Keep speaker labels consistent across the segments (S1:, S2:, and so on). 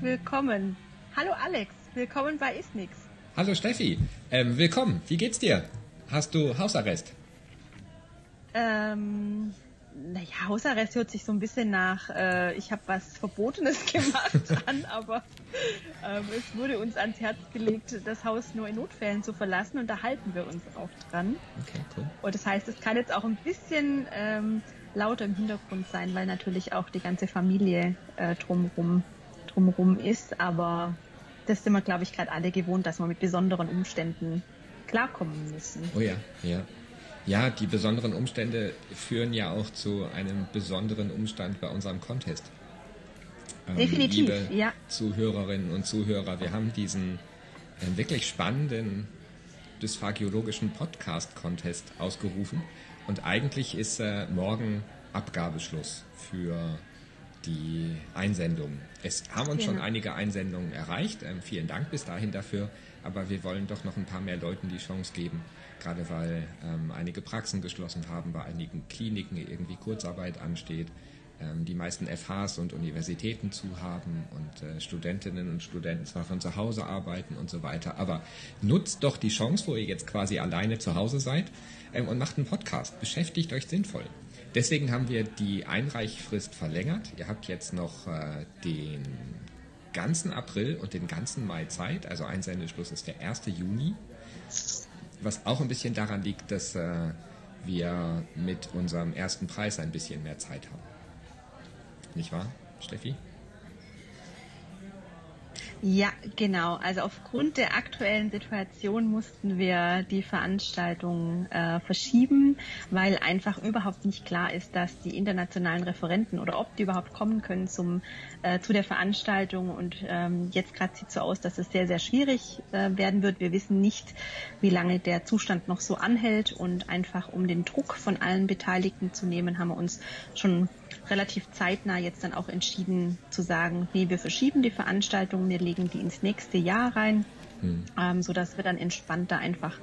S1: willkommen. Hallo Alex, willkommen bei Isnix.
S2: Hallo Steffi, ähm, willkommen. Wie geht's dir? Hast du Hausarrest?
S1: Ähm, naja, Hausarrest hört sich so ein bisschen nach, äh, ich habe was Verbotenes gemacht an, aber ähm, es wurde uns ans Herz gelegt, das Haus nur in Notfällen zu verlassen und da halten wir uns auch dran.
S2: Okay, cool.
S1: Und das heißt, es kann jetzt auch ein bisschen ähm, lauter im Hintergrund sein, weil natürlich auch die ganze Familie äh, drumrum, drumrum ist, aber das sind wir, glaube ich, gerade alle gewohnt, dass wir mit besonderen Umständen klarkommen müssen.
S2: Oh ja, ja. Ja, die besonderen Umstände führen ja auch zu einem besonderen Umstand bei unserem Contest.
S1: Ähm, Definitiv,
S2: liebe
S1: ja.
S2: Zuhörerinnen und Zuhörer, wir haben diesen äh, wirklich spannenden dysphagiologischen Podcast-Contest ausgerufen und eigentlich ist äh, morgen Abgabeschluss für die Einsendungen. Es haben uns schon einige Einsendungen erreicht. Ähm, vielen Dank bis dahin dafür. Aber wir wollen doch noch ein paar mehr Leuten die Chance geben, gerade weil ähm, einige Praxen geschlossen haben, bei einigen Kliniken irgendwie Kurzarbeit ansteht, ähm, die meisten FHs und Universitäten zu haben und äh, Studentinnen und Studenten zwar von zu Hause arbeiten und so weiter. Aber nutzt doch die Chance, wo ihr jetzt quasi alleine zu Hause seid ähm, und macht einen Podcast. Beschäftigt euch sinnvoll. Deswegen haben wir die Einreichfrist verlängert. Ihr habt jetzt noch äh, den ganzen April und den ganzen Mai Zeit. Also Einsendeschluss ist der 1. Juni. Was auch ein bisschen daran liegt, dass äh, wir mit unserem ersten Preis ein bisschen mehr Zeit haben. Nicht wahr, Steffi?
S1: Ja, genau. Also aufgrund der aktuellen Situation mussten wir die Veranstaltung äh, verschieben, weil einfach überhaupt nicht klar ist, dass die internationalen Referenten oder ob die überhaupt kommen können zum äh, zu der Veranstaltung. Und ähm, jetzt gerade sieht so aus, dass es sehr sehr schwierig äh, werden wird. Wir wissen nicht, wie lange der Zustand noch so anhält und einfach um den Druck von allen Beteiligten zu nehmen, haben wir uns schon relativ zeitnah jetzt dann auch entschieden zu sagen, nee, wir verschieben die Veranstaltung, wir legen die ins nächste Jahr rein, hm. ähm, so dass wir dann entspannter einfach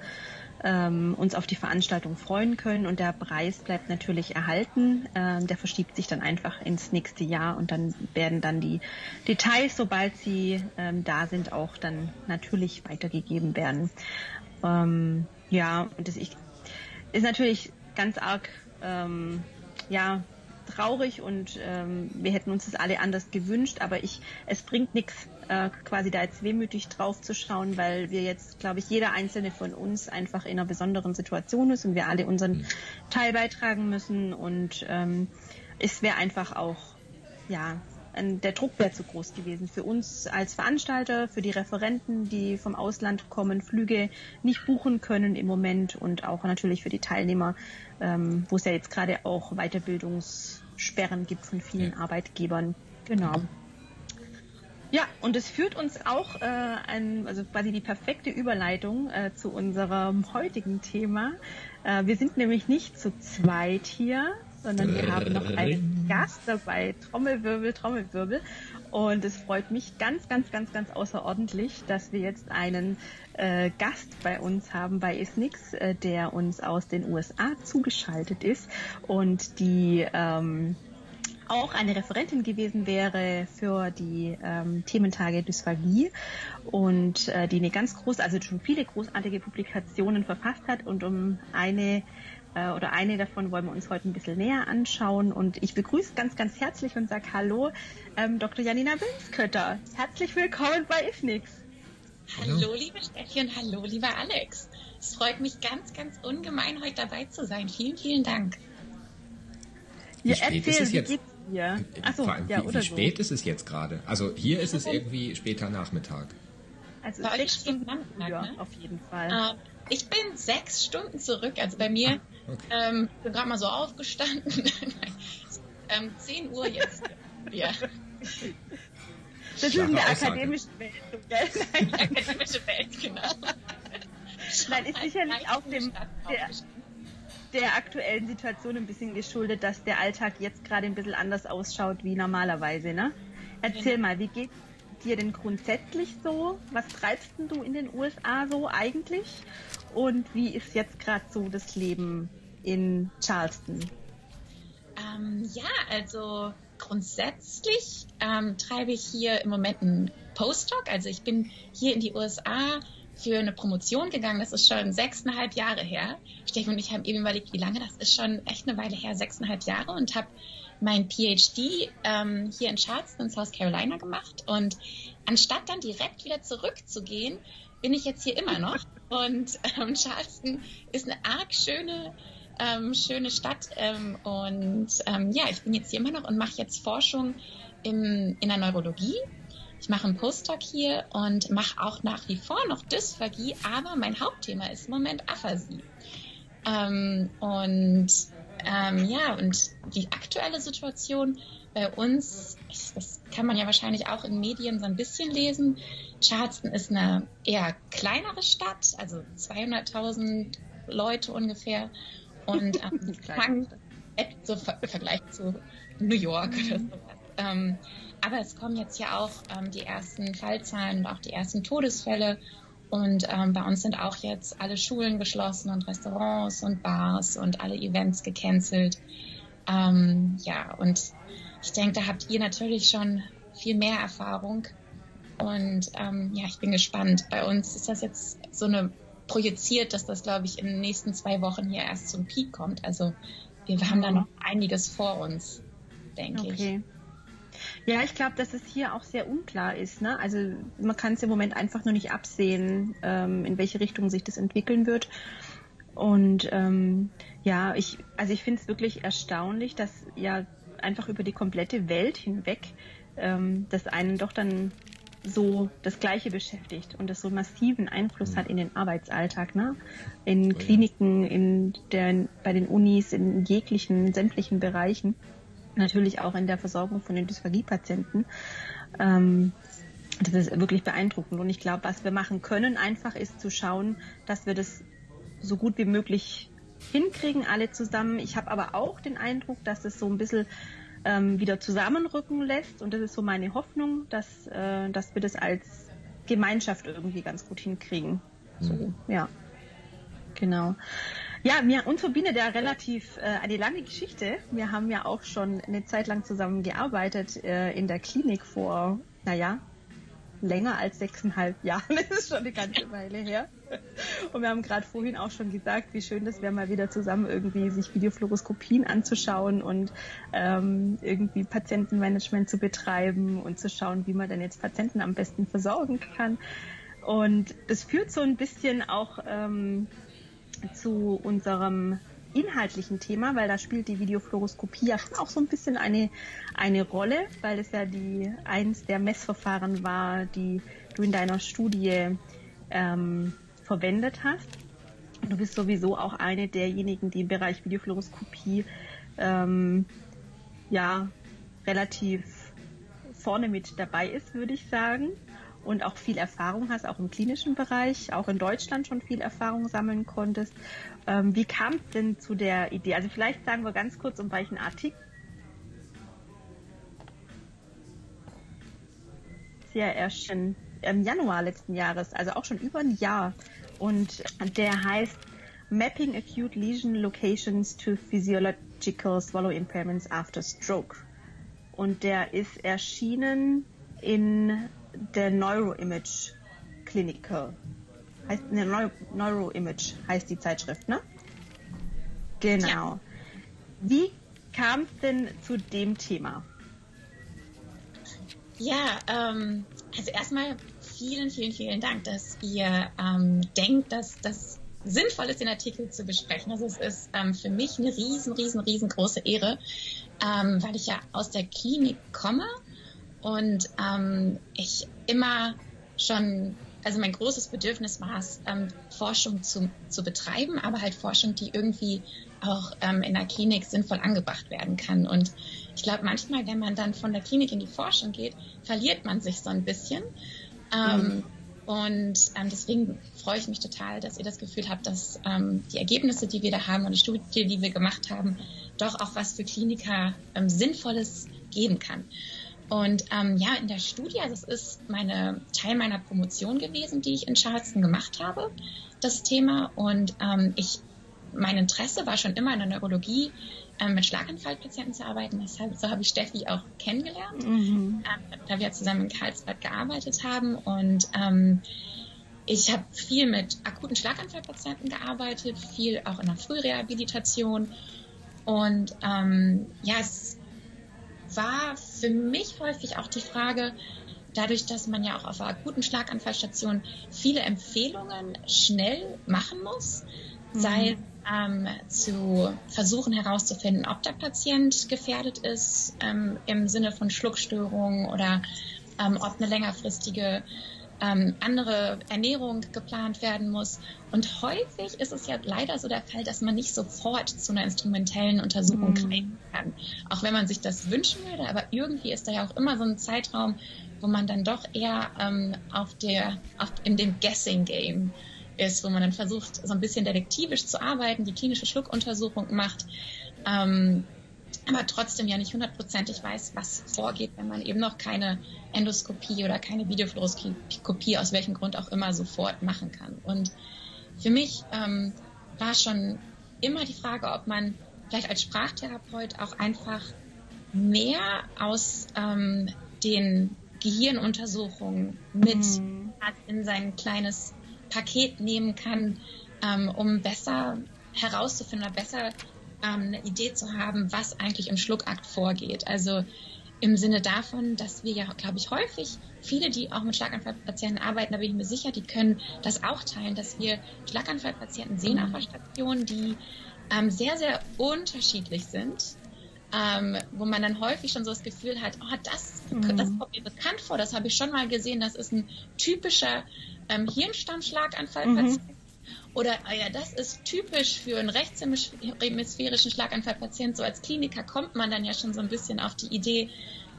S1: ähm, uns auf die Veranstaltung freuen können und der Preis bleibt natürlich erhalten. Ähm, der verschiebt sich dann einfach ins nächste Jahr und dann werden dann die Details, sobald sie ähm, da sind, auch dann natürlich weitergegeben werden. Ähm, ja, und das ich, ist natürlich ganz arg ähm, ja, traurig und ähm, wir hätten uns das alle anders gewünscht, aber ich, es bringt nichts, äh, quasi da jetzt wehmütig drauf zu schauen, weil wir jetzt, glaube ich, jeder einzelne von uns einfach in einer besonderen Situation ist und wir alle unseren mhm. Teil beitragen müssen und ähm, es wäre einfach auch, ja, der Druck wäre zu groß gewesen für uns als Veranstalter, für die Referenten, die vom Ausland kommen, Flüge nicht buchen können im Moment und auch natürlich für die Teilnehmer, ähm, wo es ja jetzt gerade auch Weiterbildungssperren gibt von vielen. Arbeitgebern. Genau. Ja, und es führt uns auch äh, ein, also quasi die perfekte Überleitung äh, zu unserem heutigen Thema. Äh, wir sind nämlich nicht zu zweit hier, sondern wir haben noch einen Gast dabei. Trommelwirbel, Trommelwirbel. Und es freut mich ganz, ganz, ganz, ganz außerordentlich, dass wir jetzt einen äh, Gast bei uns haben bei Isnix, äh, der uns aus den USA zugeschaltet ist und die ähm, auch eine Referentin gewesen wäre für die ähm, Thementage Dysphagie und äh, die eine ganz groß, also schon viele großartige Publikationen verfasst hat und um eine äh, oder eine davon wollen wir uns heute ein bisschen näher anschauen. Und ich begrüße ganz, ganz herzlich und sage Hallo, ähm, Dr. Janina Wilmskötter. Herzlich willkommen bei IFNIX.
S3: Hallo, hallo liebe Steffi und hallo, lieber Alex. Es freut mich ganz, ganz ungemein, heute dabei zu sein. Vielen, vielen Dank.
S2: Wie ja, spät erzähl, ist es jetzt? Wie geht's dir? Achso, ja, wie, wie spät so. ist es jetzt gerade? Also hier ist es irgendwie später Nachmittag.
S1: Also sechs Stunden Nachmittag, ne? auf jeden Fall.
S3: Uh, ich bin sechs Stunden zurück. Also bei mir, ah, okay. ähm, bin gerade mal so aufgestanden. ähm, 10 Uhr jetzt. ja.
S1: Das ist in der akademischen Welt. Gell?
S3: Nein. Die akademische Welt, genau.
S1: Nein, ist sicherlich auch dem der, der aktuellen Situation ein bisschen geschuldet, dass der Alltag jetzt gerade ein bisschen anders ausschaut wie normalerweise, ne? Erzähl genau. mal, wie geht's dir denn grundsätzlich so? Was treibst du in den USA so eigentlich? Und wie ist jetzt gerade so das Leben in Charleston?
S3: Ähm, ja, also grundsätzlich ähm, treibe ich hier im Moment einen Postdoc. Also ich bin hier in die USA für eine Promotion gegangen. Das ist schon sechseinhalb Jahre her. Stefan und ich haben eben überlegt, wie lange das ist schon echt eine Weile her, sechseinhalb Jahre und habe mein PhD ähm, hier in Charleston, South Carolina gemacht. Und anstatt dann direkt wieder zurückzugehen, bin ich jetzt hier immer noch. Und ähm, Charleston ist eine arg schöne, ähm, schöne Stadt. Ähm, und ähm, ja, ich bin jetzt hier immer noch und mache jetzt Forschung im, in der Neurologie. Ich mache einen Postdoc hier und mache auch nach wie vor noch Dysphagie, aber mein Hauptthema ist im Moment Aphasie. Ähm, und ähm, ja, und die aktuelle Situation bei uns, das kann man ja wahrscheinlich auch in Medien so ein bisschen lesen. Charleston ist eine eher kleinere Stadt, also 200.000 Leute ungefähr. Und ähm, fangen so im Vergleich zu New York oder sowas. Ähm, aber es kommen jetzt ja auch ähm, die ersten Fallzahlen und auch die ersten Todesfälle. Und ähm, bei uns sind auch jetzt alle Schulen geschlossen und Restaurants und Bars und alle Events gecancelt. Ähm, ja, und ich denke, da habt ihr natürlich schon viel mehr Erfahrung. Und ähm, ja, ich bin gespannt. Bei uns ist das jetzt so eine projiziert, dass das, glaube ich, in den nächsten zwei Wochen hier erst zum Peak kommt. Also wir haben da noch einiges vor uns, denke okay. ich.
S1: Ja, ich glaube, dass es hier auch sehr unklar ist. Ne? Also man kann es im Moment einfach nur nicht absehen, ähm, in welche Richtung sich das entwickeln wird. Und ähm, ja, ich, also ich finde es wirklich erstaunlich, dass ja einfach über die komplette Welt hinweg ähm, das einen doch dann so das Gleiche beschäftigt und das so massiven Einfluss mhm. hat in den Arbeitsalltag, ne? In Kliniken, in der, bei den Unis, in jeglichen, sämtlichen Bereichen natürlich auch in der Versorgung von den Dysphagie-Patienten. Ähm, das ist wirklich beeindruckend. Und ich glaube, was wir machen können, einfach ist zu schauen, dass wir das so gut wie möglich hinkriegen, alle zusammen. Ich habe aber auch den Eindruck, dass es so ein bisschen ähm, wieder zusammenrücken lässt. Und das ist so meine Hoffnung, dass, äh, dass wir das als Gemeinschaft irgendwie ganz gut hinkriegen. So, mhm. ja. Genau. Ja, mir, uns verbindet ja relativ äh, eine lange Geschichte. Wir haben ja auch schon eine Zeit lang zusammen gearbeitet äh, in der Klinik vor, naja, länger als sechseinhalb Jahren. Das ist schon eine ganze Weile her. Und wir haben gerade vorhin auch schon gesagt, wie schön das wäre, mal wieder zusammen irgendwie sich Videofluoroskopien anzuschauen und ähm, irgendwie Patientenmanagement zu betreiben und zu schauen, wie man denn jetzt Patienten am besten versorgen kann. Und das führt so ein bisschen auch ähm, zu unserem inhaltlichen Thema, weil da spielt die Videofluoroskopie ja schon auch so ein bisschen eine, eine Rolle, weil es ja die eins der Messverfahren war, die du in deiner Studie ähm, verwendet hast. Du bist sowieso auch eine derjenigen, die im Bereich Videofluoroskopie ähm, ja relativ vorne mit dabei ist, würde ich sagen und auch viel Erfahrung hast, auch im klinischen Bereich, auch in Deutschland schon viel Erfahrung sammeln konntest. Ähm, wie kam es denn zu der Idee? Also vielleicht sagen wir ganz kurz, um welchen Artikel ja erst im Januar letzten Jahres, also auch schon über ein Jahr. Und der heißt Mapping Acute Lesion Locations to Physiological Swallow Impairments After Stroke. Und der ist erschienen in der Neuroimage Clinical. Heißt, ne, Neuro, Neuroimage heißt die Zeitschrift, ne? Genau. Ja. Wie kam es denn zu dem Thema?
S3: Ja, ähm, also erstmal vielen, vielen, vielen Dank, dass ihr ähm, denkt, dass das sinnvoll ist, den Artikel zu besprechen. Also es ist ähm, für mich eine riesen, riesen, riesengroße Ehre, ähm, weil ich ja aus der Klinik komme und ähm, ich immer schon, also mein großes Bedürfnis war es, ähm, Forschung zu, zu betreiben, aber halt Forschung, die irgendwie auch ähm, in der Klinik sinnvoll angebracht werden kann. Und ich glaube, manchmal, wenn man dann von der Klinik in die Forschung geht, verliert man sich so ein bisschen. Ähm, mhm. Und ähm, deswegen freue ich mich total, dass ihr das Gefühl habt, dass ähm, die Ergebnisse, die wir da haben und die Studie, die wir gemacht haben, doch auch was für Kliniker ähm, Sinnvolles geben kann. Und ähm, ja, in der Studie, also es ist meine, Teil meiner Promotion gewesen, die ich in Charleston gemacht habe, das Thema. Und ähm, ich mein Interesse war schon immer in der Neurologie, ähm, mit Schlaganfallpatienten zu arbeiten. Deshalb, so habe ich Steffi auch kennengelernt, mhm. ähm, da wir zusammen in Karlsbad gearbeitet haben. Und ähm, ich habe viel mit akuten Schlaganfallpatienten gearbeitet, viel auch in der Frührehabilitation. Und ähm, ja, es war für mich häufig auch die Frage, dadurch, dass man ja auch auf einer akuten Schlaganfallstation viele Empfehlungen schnell machen muss, mhm. sei ähm, zu versuchen herauszufinden, ob der Patient gefährdet ist ähm, im Sinne von Schluckstörungen oder ähm, ob eine längerfristige ähm, andere Ernährung geplant werden muss. Und häufig ist es ja leider so der Fall, dass man nicht sofort zu einer instrumentellen Untersuchung mhm. greifen kann. Auch wenn man sich das wünschen würde, aber irgendwie ist da ja auch immer so ein Zeitraum, wo man dann doch eher ähm, auf der, auf, in dem Guessing Game ist, wo man dann versucht, so ein bisschen detektivisch zu arbeiten, die klinische Schluckuntersuchung macht. Ähm, aber trotzdem ja nicht hundertprozentig weiß, was vorgeht, wenn man eben noch keine Endoskopie oder keine Videofluoroskopie aus welchem Grund auch immer sofort machen kann. Und für mich ähm, war schon immer die Frage, ob man vielleicht als Sprachtherapeut auch einfach mehr aus ähm, den Gehirnuntersuchungen mit mhm. in sein kleines Paket nehmen kann, ähm, um besser herauszufinden oder besser ähm, eine Idee zu haben, was eigentlich im Schluckakt vorgeht. Also im Sinne davon, dass wir ja, glaube ich, häufig viele, die auch mit Schlaganfallpatienten arbeiten, da bin ich mir sicher, die können das auch teilen, dass wir Schlaganfallpatienten sehen auf der Station, die ähm, sehr, sehr unterschiedlich sind. Ähm, wo man dann häufig schon so das Gefühl hat, oh, das, mhm. das kommt mir bekannt vor, das habe ich schon mal gesehen, das ist ein typischer ähm, Hirnstammschlaganfallpatient. Mhm. Oder, ah ja, das ist typisch für einen rechtshemisphärischen Schlaganfallpatient. So als Kliniker kommt man dann ja schon so ein bisschen auf die Idee,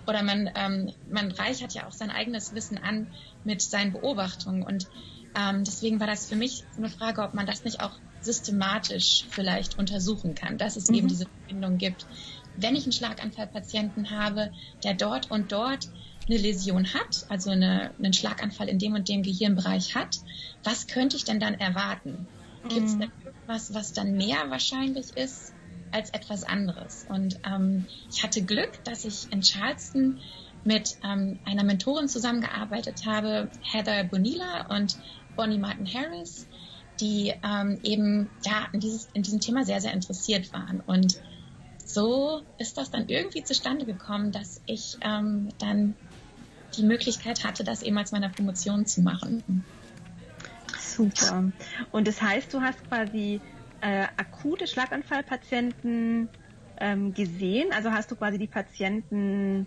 S3: oder man, ähm, man reichert ja auch sein eigenes Wissen an mit seinen Beobachtungen. Und ähm, deswegen war das für mich eine Frage, ob man das nicht auch systematisch vielleicht untersuchen kann, dass es mhm. eben diese Verbindung gibt. Wenn ich einen Schlaganfallpatienten habe, der dort und dort eine Läsion hat, also eine, einen Schlaganfall in dem und dem Gehirnbereich hat, was könnte ich denn dann erwarten? Gibt es mhm. denn irgendwas, was dann mehr wahrscheinlich ist als etwas anderes? Und ähm, ich hatte Glück, dass ich in Charleston mit ähm, einer Mentorin zusammengearbeitet habe, Heather Bonilla und Bonnie Martin Harris, die ähm, eben ja in, dieses, in diesem Thema sehr, sehr interessiert waren. Und so ist das dann irgendwie zustande gekommen, dass ich ähm, dann die Möglichkeit hatte, das eben als meiner Promotion zu machen.
S1: Super. Und das heißt, du hast quasi äh, akute Schlaganfallpatienten ähm, gesehen? Also hast du quasi die Patienten,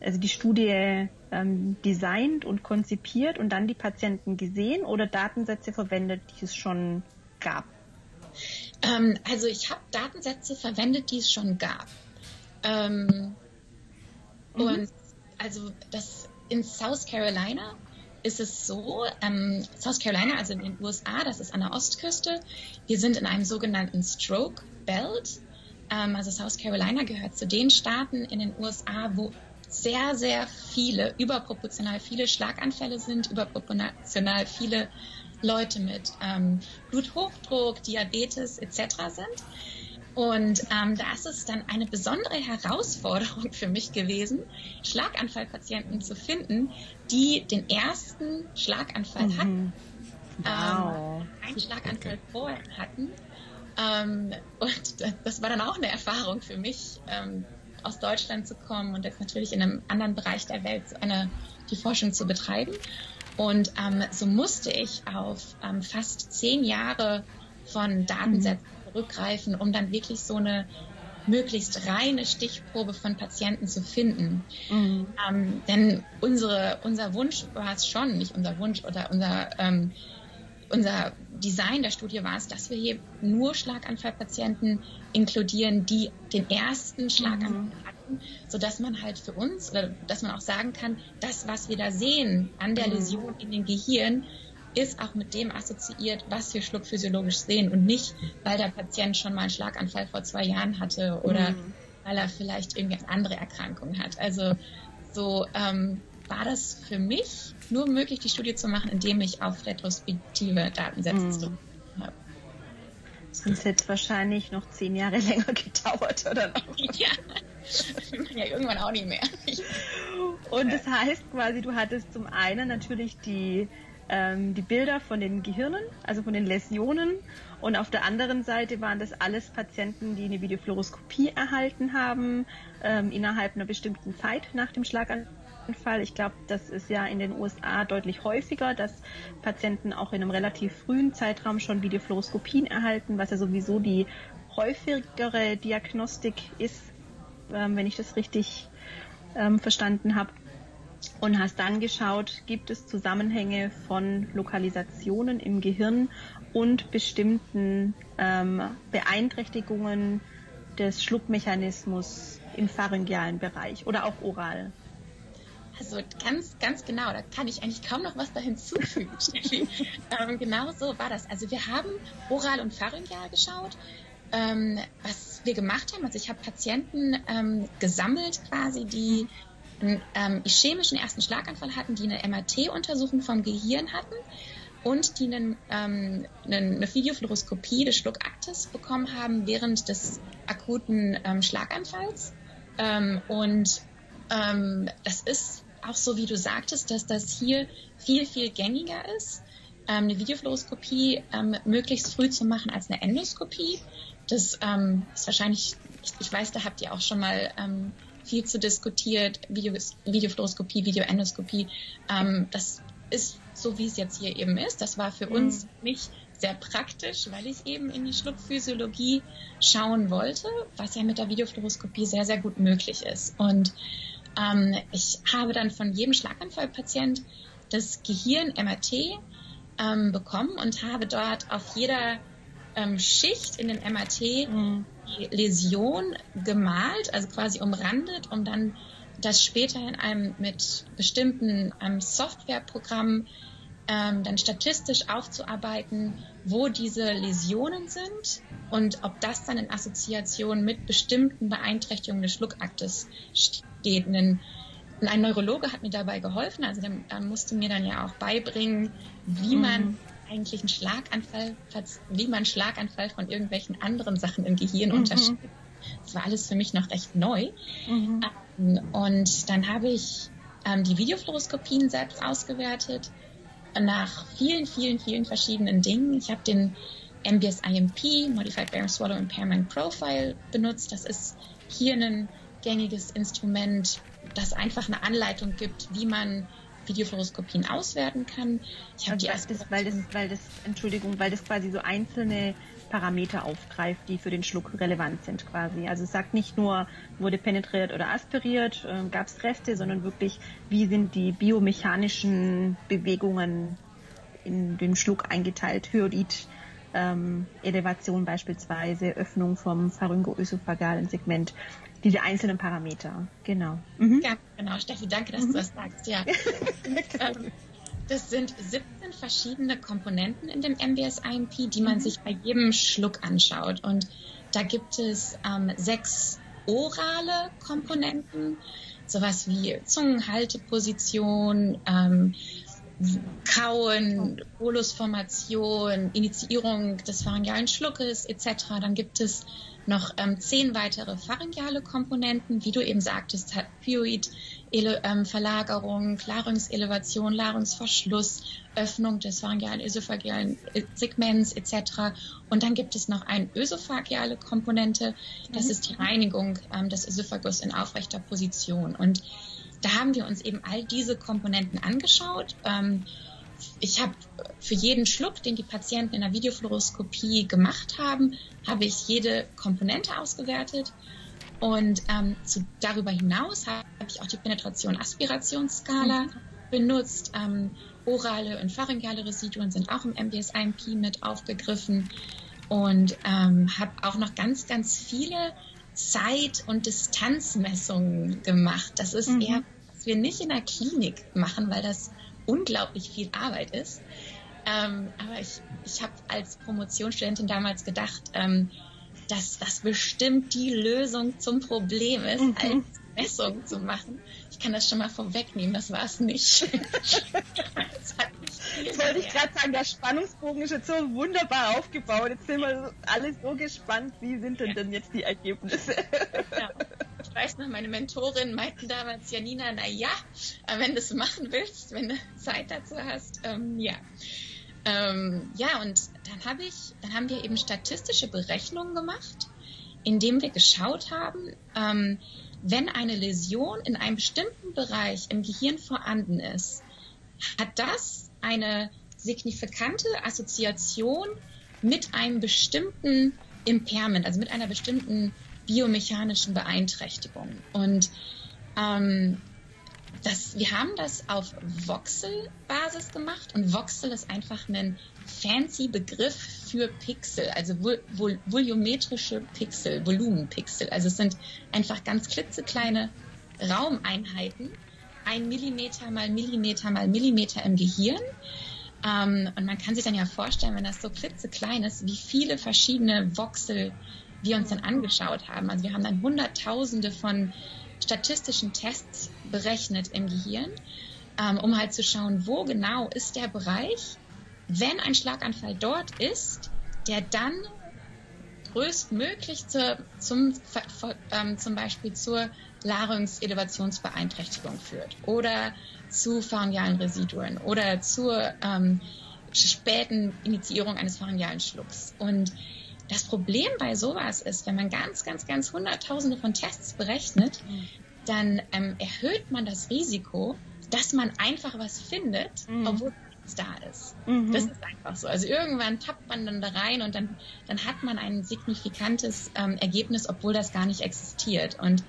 S1: also die Studie ähm, designt und konzipiert und dann die Patienten gesehen oder Datensätze verwendet, die es schon gab?
S3: Ähm, also ich habe Datensätze verwendet, die es schon gab. Ähm, mhm. Und also das in South Carolina ist es so, ähm, South Carolina, also in den USA, das ist an der Ostküste, wir sind in einem sogenannten Stroke Belt. Ähm, also South Carolina gehört zu den Staaten in den USA, wo sehr, sehr viele, überproportional viele Schlaganfälle sind, überproportional viele Leute mit ähm, Bluthochdruck, Diabetes etc. sind. Und ähm, da ist es dann eine besondere Herausforderung für mich gewesen, Schlaganfallpatienten zu finden, die den ersten Schlaganfall mhm. hatten, wow. ähm, einen Schlaganfall okay. vorher hatten. Ähm, und das war dann auch eine Erfahrung für mich, ähm, aus Deutschland zu kommen und jetzt natürlich in einem anderen Bereich der Welt eine, die Forschung zu betreiben. Und ähm, so musste ich auf ähm, fast zehn Jahre von Datensätzen mhm zurückgreifen, um dann wirklich so eine möglichst reine Stichprobe von Patienten zu finden. Mhm. Ähm, denn unsere, unser Wunsch war es schon, nicht unser Wunsch oder unser, ähm, unser Design der Studie war es, dass wir hier nur Schlaganfallpatienten inkludieren, die den ersten Schlaganfall mhm. hatten, sodass man halt für uns, oder dass man auch sagen kann, das, was wir da sehen an der mhm. Läsion in den Gehirn, ist auch mit dem assoziiert, was wir schluckphysiologisch sehen und nicht, weil der Patient schon mal einen Schlaganfall vor zwei Jahren hatte oder mhm. weil er vielleicht irgendwie eine andere Erkrankung hat. Also so ähm, war das für mich nur möglich, die Studie zu machen, indem ich auf retrospektive Datensätze mhm. habe.
S1: Sonst hätte es wahrscheinlich noch zehn Jahre länger gedauert, oder noch?
S3: Ja, ja irgendwann auch nicht mehr.
S1: Und das heißt quasi, du hattest zum einen natürlich die, ähm, die Bilder von den Gehirnen, also von den Läsionen. Und auf der anderen Seite waren das alles Patienten, die eine Videofluoroskopie erhalten haben, ähm, innerhalb einer bestimmten Zeit nach dem Schlaganfall. Ich glaube, das ist ja in den USA deutlich häufiger, dass Patienten auch in einem relativ frühen Zeitraum schon Videofluoroskopien erhalten, was ja sowieso die häufigere Diagnostik ist, ähm, wenn ich das richtig ähm, verstanden habe. Und hast dann geschaut, gibt es Zusammenhänge von Lokalisationen im Gehirn und bestimmten ähm, Beeinträchtigungen des Schluckmechanismus im pharyngealen Bereich oder auch oral.
S3: Also ganz, ganz genau, da kann ich eigentlich kaum noch was da hinzufügen, ähm, genau so war das. Also wir haben oral und pharyngeal geschaut. Ähm, was wir gemacht haben, also ich habe Patienten ähm, gesammelt quasi, die einen ähm, ischämischen ersten Schlaganfall hatten, die eine MRT-Untersuchung vom Gehirn hatten und die einen, ähm, eine Videofluoroskopie des Schluckaktes bekommen haben während des akuten ähm, Schlaganfalls. Ähm, und ähm, das ist auch so, wie du sagtest, dass das hier viel, viel gängiger ist, ähm, eine Videofluoroskopie möglichst früh zu machen als eine Endoskopie. Das ist wahrscheinlich, ich, ich, weiß, da habt ihr auch schon mal viel zu diskutiert, Video, Videofluoroskopie, Videoendoskopie. Ähm, das ist so, wie es jetzt hier eben ist. Das war für mhm. uns nicht sehr praktisch, weil ich eben in die Schluckphysiologie schauen wollte, was ja mit der Videofluoroskopie sehr, sehr gut möglich ist. Und ähm, ich habe dann von jedem Schlaganfallpatient das Gehirn-MRT ähm, bekommen und habe dort auf jeder ähm, Schicht in dem MRT mhm. Die Läsion gemalt, also quasi umrandet, um dann das später in einem mit bestimmten ähm, Softwareprogrammen ähm, dann statistisch aufzuarbeiten, wo diese Läsionen sind und ob das dann in Assoziation mit bestimmten Beeinträchtigungen des Schluckaktes steht. Ein, ein Neurologe hat mir dabei geholfen, also der, der musste mir dann ja auch beibringen, wie mhm. man eigentlich einen Schlaganfall, wie man Schlaganfall von irgendwelchen anderen Sachen im Gehirn mhm. unterscheidet. Das war alles für mich noch recht neu. Mhm. Ähm, und dann habe ich ähm, die Videofluoroskopien selbst ausgewertet nach vielen, vielen, vielen verschiedenen Dingen. Ich habe den MBS IMP, Modified Barium Swallow Impairment Profile, benutzt. Das ist hier ein gängiges Instrument, das einfach eine Anleitung gibt, wie man Videofluoroskopien auswerten kann.
S1: Ich habe die das, weil das, weil das, Entschuldigung, weil das quasi so einzelne Parameter aufgreift, die für den Schluck relevant sind quasi. Also es sagt nicht nur, wurde penetriert oder aspiriert, äh, gab es Reste, sondern wirklich, wie sind die biomechanischen Bewegungen in dem Schluck eingeteilt, Hyodid, ähm, Elevation beispielsweise, Öffnung vom pharyngoösophagalen Segment, diese einzelnen Parameter. Genau.
S3: Mhm. Ja, genau. Steffi, danke, dass mhm. du das sagst. Ja. Ähm, das sind 17 verschiedene Komponenten in dem MBS-IMP, die man mhm. sich bei jedem Schluck anschaut. Und da gibt es ähm, sechs orale Komponenten, sowas wie Zungenhalteposition, ähm, Kauen, Bolusformation, Initiierung des pharyngealen Schluckes etc. Dann gibt es noch ähm, zehn weitere pharyngeale Komponenten, wie du eben sagtest, hat Pyoid, ähm, Verlagerung, Larynxelevation, Larynxverschluss, Öffnung des pharyngealen ösophagealen äh, Segments etc. Und dann gibt es noch eine ösophageale Komponente, das mhm. ist die Reinigung ähm, des Ösophagus in aufrechter Position. Und da haben wir uns eben all diese Komponenten angeschaut. Ähm, ich habe für jeden Schluck, den die Patienten in der Videofluoroskopie gemacht haben, habe ich jede Komponente ausgewertet. Und ähm, zu, darüber hinaus habe ich auch die Penetration-Aspirationsskala mhm. benutzt. Ähm, orale und pharyngeale Residuen sind auch im MBS-IMP mit aufgegriffen. Und ähm, habe auch noch ganz, ganz viele Zeit- und Distanzmessungen gemacht. Das ist mhm. eher, was wir nicht in der Klinik machen, weil das unglaublich viel Arbeit ist. Ähm, aber ich, ich habe als Promotionsstudentin damals gedacht, ähm, dass das bestimmt die Lösung zum Problem ist, mhm. als Messung zu machen. Ich kann das schon mal vorwegnehmen, das war es nicht.
S1: das jetzt wollte ich gerade sagen, der Spannungsbogen ist jetzt so wunderbar aufgebaut. Jetzt sind wir alle so gespannt, wie sind denn, denn jetzt die Ergebnisse?
S3: Ja. Weiß noch, meine Mentorin meinten damals, Janina, na ja, wenn du es machen willst, wenn du Zeit dazu hast, ähm, ja. Ähm, ja, und dann habe ich, dann haben wir eben statistische Berechnungen gemacht, indem wir geschaut haben, ähm, wenn eine Läsion in einem bestimmten Bereich im Gehirn vorhanden ist, hat das eine signifikante Assoziation mit einem bestimmten Impairment, also mit einer bestimmten biomechanischen Beeinträchtigung. Und ähm, das, wir haben das auf Voxel-Basis gemacht und Voxel ist einfach ein fancy Begriff für Pixel, also vol volumetrische Pixel, Volumenpixel. Also es sind einfach ganz klitzekleine Raumeinheiten, ein Millimeter mal Millimeter mal Millimeter im Gehirn. Ähm, und man kann sich dann ja vorstellen, wenn das so klitzeklein ist, wie viele verschiedene Voxel wir uns dann angeschaut haben. Also wir haben dann Hunderttausende von statistischen Tests berechnet im Gehirn, ähm, um halt zu schauen, wo genau ist der Bereich, wenn ein Schlaganfall dort ist, der dann größtmöglich zur, zum, ähm, zum Beispiel zur Larynx-Elevationsbeeinträchtigung führt oder zu pharyngealen Residuen oder zur ähm, späten Initiierung eines pharyngealen Schlucks. Und das Problem bei sowas ist, wenn man ganz, ganz, ganz hunderttausende von Tests berechnet, dann ähm, erhöht man das Risiko, dass man einfach was findet, mhm. obwohl nichts da ist. Mhm. Das ist einfach so. Also irgendwann tappt man dann da rein und dann, dann hat man ein signifikantes ähm, Ergebnis, obwohl das gar nicht existiert. Und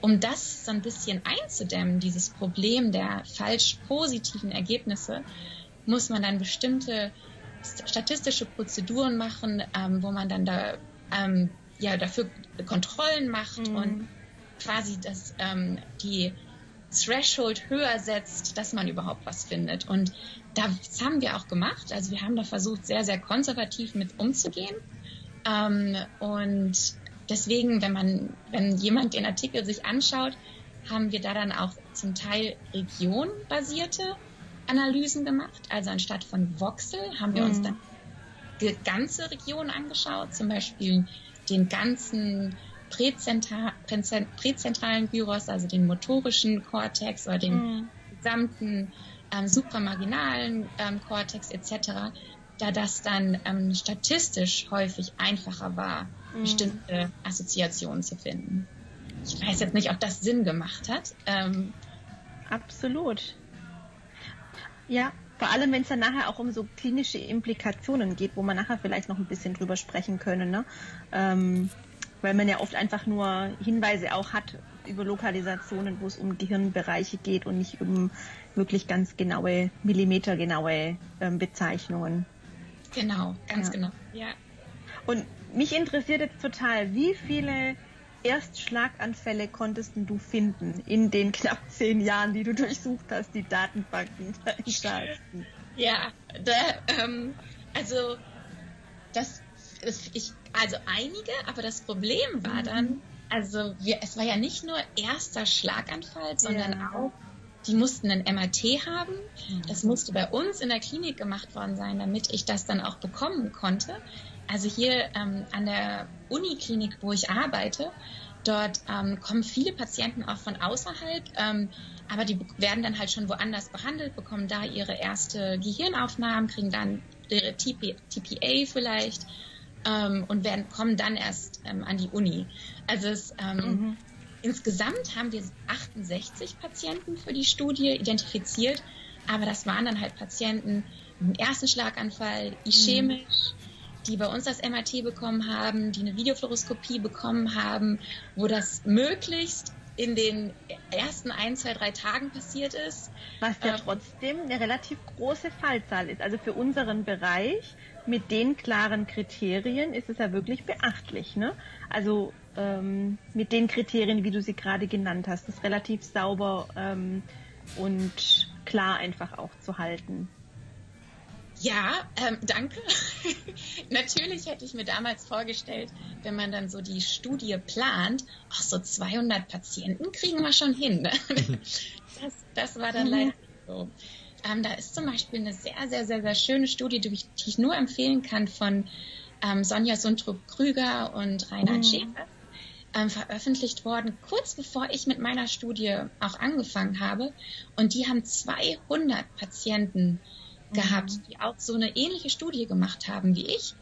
S3: um das so ein bisschen einzudämmen, dieses Problem der falsch positiven Ergebnisse, muss man dann bestimmte statistische Prozeduren machen, ähm, wo man dann da ähm, ja dafür Kontrollen macht mhm. und quasi das ähm, die Threshold höher setzt, dass man überhaupt was findet. Und das haben wir auch gemacht. Also wir haben da versucht, sehr, sehr konservativ mit umzugehen. Ähm, und deswegen, wenn man, wenn jemand den Artikel sich anschaut, haben wir da dann auch zum Teil regionbasierte Analysen gemacht. Also anstatt von Voxel haben wir mhm. uns dann die ganze Region angeschaut, zum Beispiel den ganzen präzentralen Gyros, also den motorischen Kortex oder den mhm. gesamten ähm, supramarginalen ähm, Kortex etc., da das dann ähm, statistisch häufig einfacher war, mhm. bestimmte Assoziationen zu finden. Ich weiß jetzt nicht, ob das Sinn gemacht hat. Ähm,
S1: Absolut. Ja, vor allem, wenn es dann nachher auch um so klinische Implikationen geht, wo man nachher vielleicht noch ein bisschen drüber sprechen können. Ne? Ähm, weil man ja oft einfach nur Hinweise auch hat über Lokalisationen, wo es um Gehirnbereiche geht und nicht um wirklich ganz genaue, millimetergenaue ähm, Bezeichnungen.
S3: Genau, ganz ja. genau. Ja.
S1: Und mich interessiert jetzt total, wie viele Erstschlaganfälle konntest du finden in den knapp zehn Jahren, die du durchsucht hast, die Datenbanken
S3: Ja, da, ähm, also das, das, ich, also einige, aber das Problem war mhm. dann, also wir, es war ja nicht nur erster Schlaganfall, sondern ja. auch die mussten ein MRT haben. Mhm. Das musste bei uns in der Klinik gemacht worden sein, damit ich das dann auch bekommen konnte. Also hier ähm, an der Uniklinik, wo ich arbeite, dort ähm, kommen viele Patienten auch von außerhalb, ähm, aber die werden dann halt schon woanders behandelt, bekommen da ihre erste Gehirnaufnahmen, kriegen dann ihre TP, TPA vielleicht ähm, und werden, kommen dann erst ähm, an die Uni. Also es, ähm, mhm. insgesamt haben wir 68 Patienten für die Studie identifiziert, aber das waren dann halt Patienten mit dem ersten Schlaganfall, ischämisch, mhm die bei uns das MRT bekommen haben, die eine Videofluoroskopie bekommen haben, wo das möglichst in den ersten ein, zwei, drei Tagen passiert ist.
S1: Was ja ähm, trotzdem eine relativ große Fallzahl ist. Also für unseren Bereich mit den klaren Kriterien ist es ja wirklich beachtlich. Ne? Also ähm, mit den Kriterien, wie du sie gerade genannt hast, ist relativ sauber ähm, und klar einfach auch zu halten.
S3: Ja, ähm, danke. Natürlich hätte ich mir damals vorgestellt, wenn man dann so die Studie plant, ach so 200 Patienten kriegen wir schon hin. Ne? Das, das war dann mhm. leider so. Ähm, da ist zum Beispiel eine sehr, sehr, sehr, sehr schöne Studie, die ich, die ich nur empfehlen kann von ähm, Sonja Sundrup-Krüger und Reinhard mhm. Schäfer ähm, veröffentlicht worden, kurz bevor ich mit meiner Studie auch angefangen habe. Und die haben 200 Patienten gehabt, mhm. die auch so eine ähnliche Studie gemacht haben wie ich.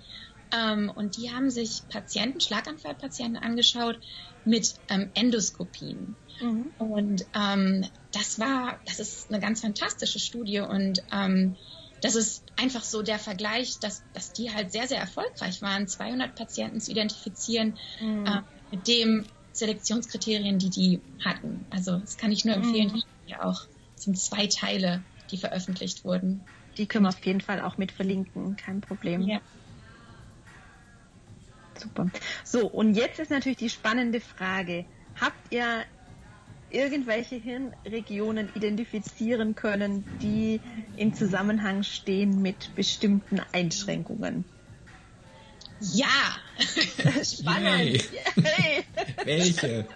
S3: Ähm, und die haben sich Patienten, Schlaganfallpatienten angeschaut mit ähm, Endoskopien. Mhm. Und ähm, das war, das ist eine ganz fantastische Studie und ähm, das ist einfach so der Vergleich, dass, dass die halt sehr, sehr erfolgreich waren, 200 Patienten zu identifizieren mhm. äh, mit dem Selektionskriterien, die die hatten. Also das kann ich nur empfehlen. Mhm. Ja auch sind zwei Teile, die veröffentlicht wurden.
S1: Die können wir auf jeden Fall auch mit verlinken, kein Problem. Ja. Super. So, und jetzt ist natürlich die spannende Frage. Habt ihr irgendwelche Hirnregionen identifizieren können, die im Zusammenhang stehen mit bestimmten Einschränkungen?
S3: Ja!
S1: spannend!
S2: Hey. Welche?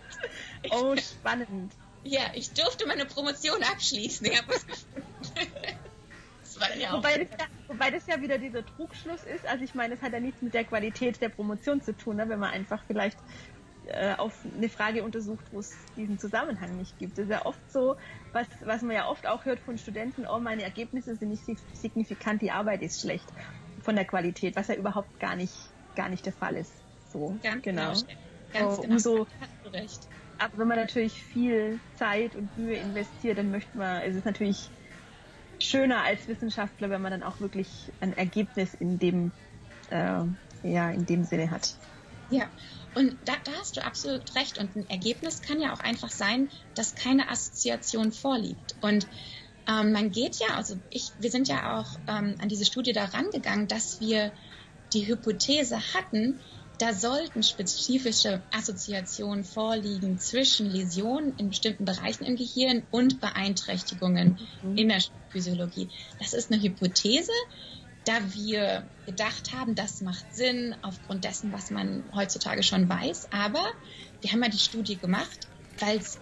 S1: Oh, spannend.
S3: Ja, ich durfte meine Promotion abschließen. Ich habe was gefunden.
S1: Ja wobei, das ja, wobei das ja wieder dieser Trugschluss ist. Also ich meine, es hat ja nichts mit der Qualität der Promotion zu tun, ne? wenn man einfach vielleicht äh, auf eine Frage untersucht, wo es diesen Zusammenhang nicht gibt. Das ist ja oft so, was, was man ja oft auch hört von Studenten, oh, meine Ergebnisse sind nicht signifikant, die Arbeit ist schlecht von der Qualität, was ja überhaupt gar nicht, gar nicht der Fall ist. So,
S3: Ganz
S1: genau.
S3: genau.
S1: Ganz so, genau. Umso, recht. Aber wenn man natürlich viel Zeit und Mühe investiert, dann möchte man, es ist natürlich schöner als Wissenschaftler, wenn man dann auch wirklich ein Ergebnis in dem, äh, ja, in dem Sinne hat.
S3: Ja, und da, da, hast du absolut recht. Und ein Ergebnis kann ja auch einfach sein, dass keine Assoziation vorliegt. Und ähm, man geht ja, also ich, wir sind ja auch ähm, an diese Studie da rangegangen, dass wir die Hypothese hatten, da sollten spezifische Assoziationen vorliegen zwischen Läsionen in bestimmten Bereichen im Gehirn und Beeinträchtigungen mhm. in der Physiologie. Das ist eine Hypothese, da wir gedacht haben, das macht Sinn aufgrund dessen, was man heutzutage schon weiß. Aber wir haben ja die Studie gemacht, weil es